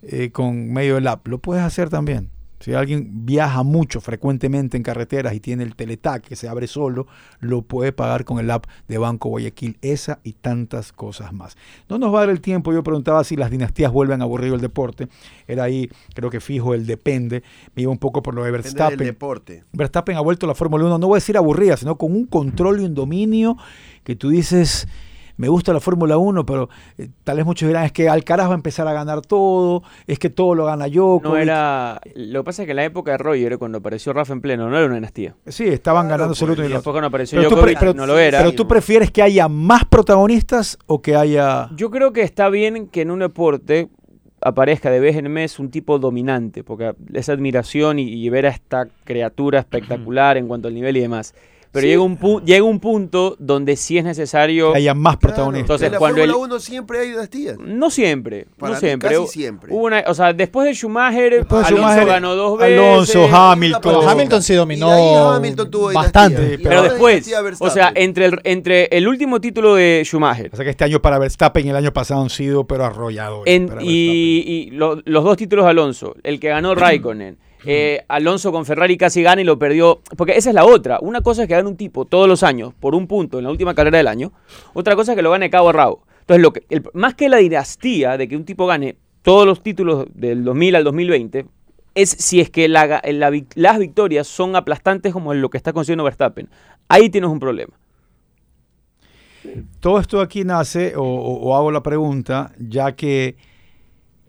eh, con medio del app. Lo puedes hacer también. Si alguien viaja mucho frecuentemente en carreteras y tiene el teletac que se abre solo, lo puede pagar con el app de Banco Guayaquil. Esa y tantas cosas más. No nos va a dar el tiempo. Yo preguntaba si las dinastías vuelven a aburrir el deporte. Era ahí, creo que fijo el depende. Me iba un poco por lo de Depende del Verstappen. deporte. Verstappen ha vuelto a la Fórmula 1, no voy a decir aburrida, sino con un control y un dominio que tú dices, me gusta la Fórmula 1, pero eh, tal vez muchos dirán, es que Alcaraz va a empezar a ganar todo, es que todo lo gana Djokovic. No era. Lo que pasa es que en la época de Roger, cuando apareció Rafa en pleno, no era una dinastía. Sí, estaban Claro, ganándose el pues, y después cuando apareció Pero no lo era. pero tú prefieres que haya más protagonistas o que haya... Yo creo que está bien que en un deporte aparezca de vez en mes un tipo dominante, porque esa admiración y, y ver a esta criatura espectacular en cuanto al nivel y demás. Pero llega, un pu- llega un punto donde sí es necesario... que haya más protagonistas. Entonces, en la cuando Fórmula el- 1 siempre hay dinastías. No siempre, Para no siempre. casi siempre. Hubo una, o sea, después de Schumacher, Después de Alonso Schumacher, ganó dos veces. Alonso, Hamilton. Hamilton sí de dominó Hamilton tuvo dinastía. bastante. Y Pero después, dinastía o sea, entre el, entre el último título de Schumacher O sea que este año para Verstappen y el año pasado han sido pero arrolladores. en- y, y lo- los dos títulos de Alonso, el que ganó Raikkonen, eh, Alonso con Ferrari casi gana y lo perdió. Porque esa es la otra. Una cosa es que gane un tipo todos los años por un punto en la última carrera del año. Otra cosa es que lo gane cabo a rabo. Entonces, lo que, más que la dinastía de que un tipo gane todos los títulos del 2000 al 2020, es si es que las victorias son aplastantes como lo que está consiguiendo Verstappen. Ahí tienes un problema. Todo esto aquí nace, o hago la pregunta, ya que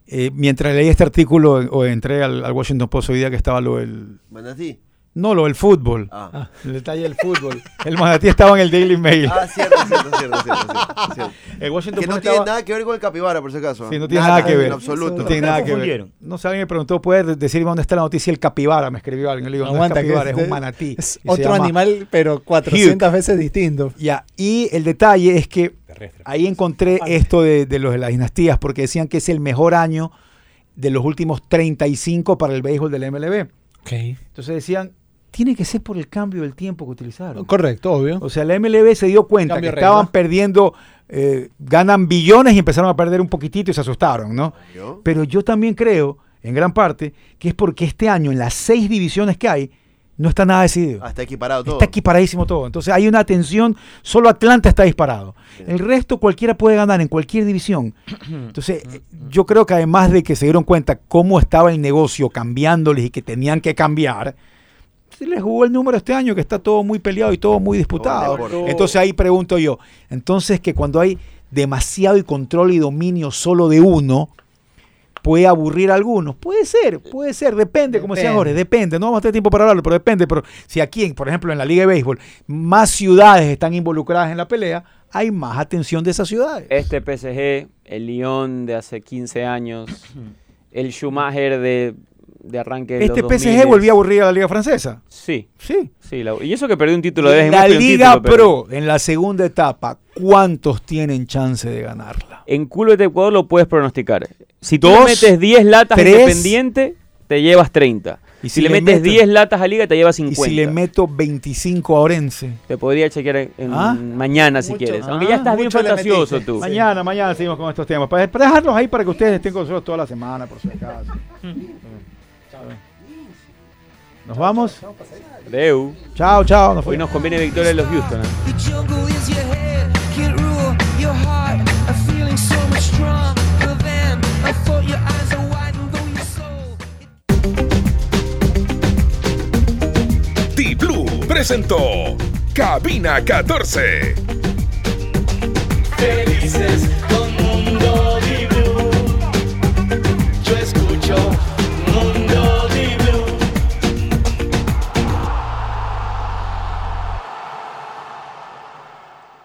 eh, mientras leí este artículo o entré al, al Washington Post hoy día que estaba lo del... Manatí. No, lo del fútbol. Ah. El detalle del fútbol. El manatí estaba en el Daily Mail. Ah, cierto, cierto, cierto, cierto, cierto, cierto. el Washington Que no Post tiene estaba- nada que ver con el capibara, por si acaso. Sí, no tiene nada que ver. En absoluto. No tiene nada que ver. confundieron? No sé, alguien me preguntó, ¿puedes decirme dónde está la noticia? El capibara, me escribió alguien. Le digo, no Aguanta, es que capibara, es, de- un manatí. Es otro animal, pero 400 veces distinto. Ya, y el detalle es que Terrestre. ahí encontré esto de, de los de las dinastías, porque decían que es el mejor año de los últimos 35 para el béisbol del MLB. Entonces decían, tiene que ser por el cambio del tiempo que utilizaron. Correcto, obvio. O sea, la MLB se dio cuenta que estaban perdiendo, eh, ganan billones y empezaron a perder un poquitito y se asustaron, ¿no? ¿Yo? Pero yo también creo, en gran parte, que es porque este año, en las seis divisiones que hay, no está nada decidido. Ah, está equiparado todo. Está equiparadísimo todo. Entonces hay una tensión, solo Atlanta está disparado. El resto cualquiera puede ganar en cualquier división. Entonces eh, yo creo que además de que se dieron cuenta cómo estaba el negocio cambiándoles y que tenían que cambiar, se les jugó el número este año que está todo muy peleado y todo muy disputado. Entonces ahí pregunto yo, entonces que cuando hay demasiado y control y dominio solo de uno, puede aburrir a algunos. Puede ser, puede ser, depende, como decía. Jorge, depende. No vamos a tener tiempo para hablarlo, pero depende. Pero si aquí, por ejemplo, en la Liga de Béisbol, más ciudades están involucradas en la pelea, hay más atención de esas ciudades. Este PSG, el Lyon de hace 15 años, el Schumacher de, de arranque de Este los PSG 2000s. volvió a aburrir a la Liga Francesa. Sí, Sí. sí. la- y eso que perdió un título de vez en La Liga título, pero- Pro, en la segunda etapa, ¿cuántos tienen chance de ganarla? En culo de Ecuador lo puedes pronosticar. Si tú Dos, le metes 10 latas a tres, Independiente, te llevas 30. y Y si si, le le metes meto- 10 latas a Liga, te llevas Y 50. si le meto 25 a Orense. Te podría chequear en- en ¿Ah? mañana si Mucho. quieres. Ah, Aunque ya estás bien fantasioso tú. Mañana, mañana seguimos con estos temas. Para, para dejarlos ahí para que ustedes estén con nosotros toda la semana, por si acaso. Nos vamos. Deu. Chao, chao. Nos Hoy nos conviene victoria de los Houston. ¿eh? Presentó Cabina 14. Felices con Mundo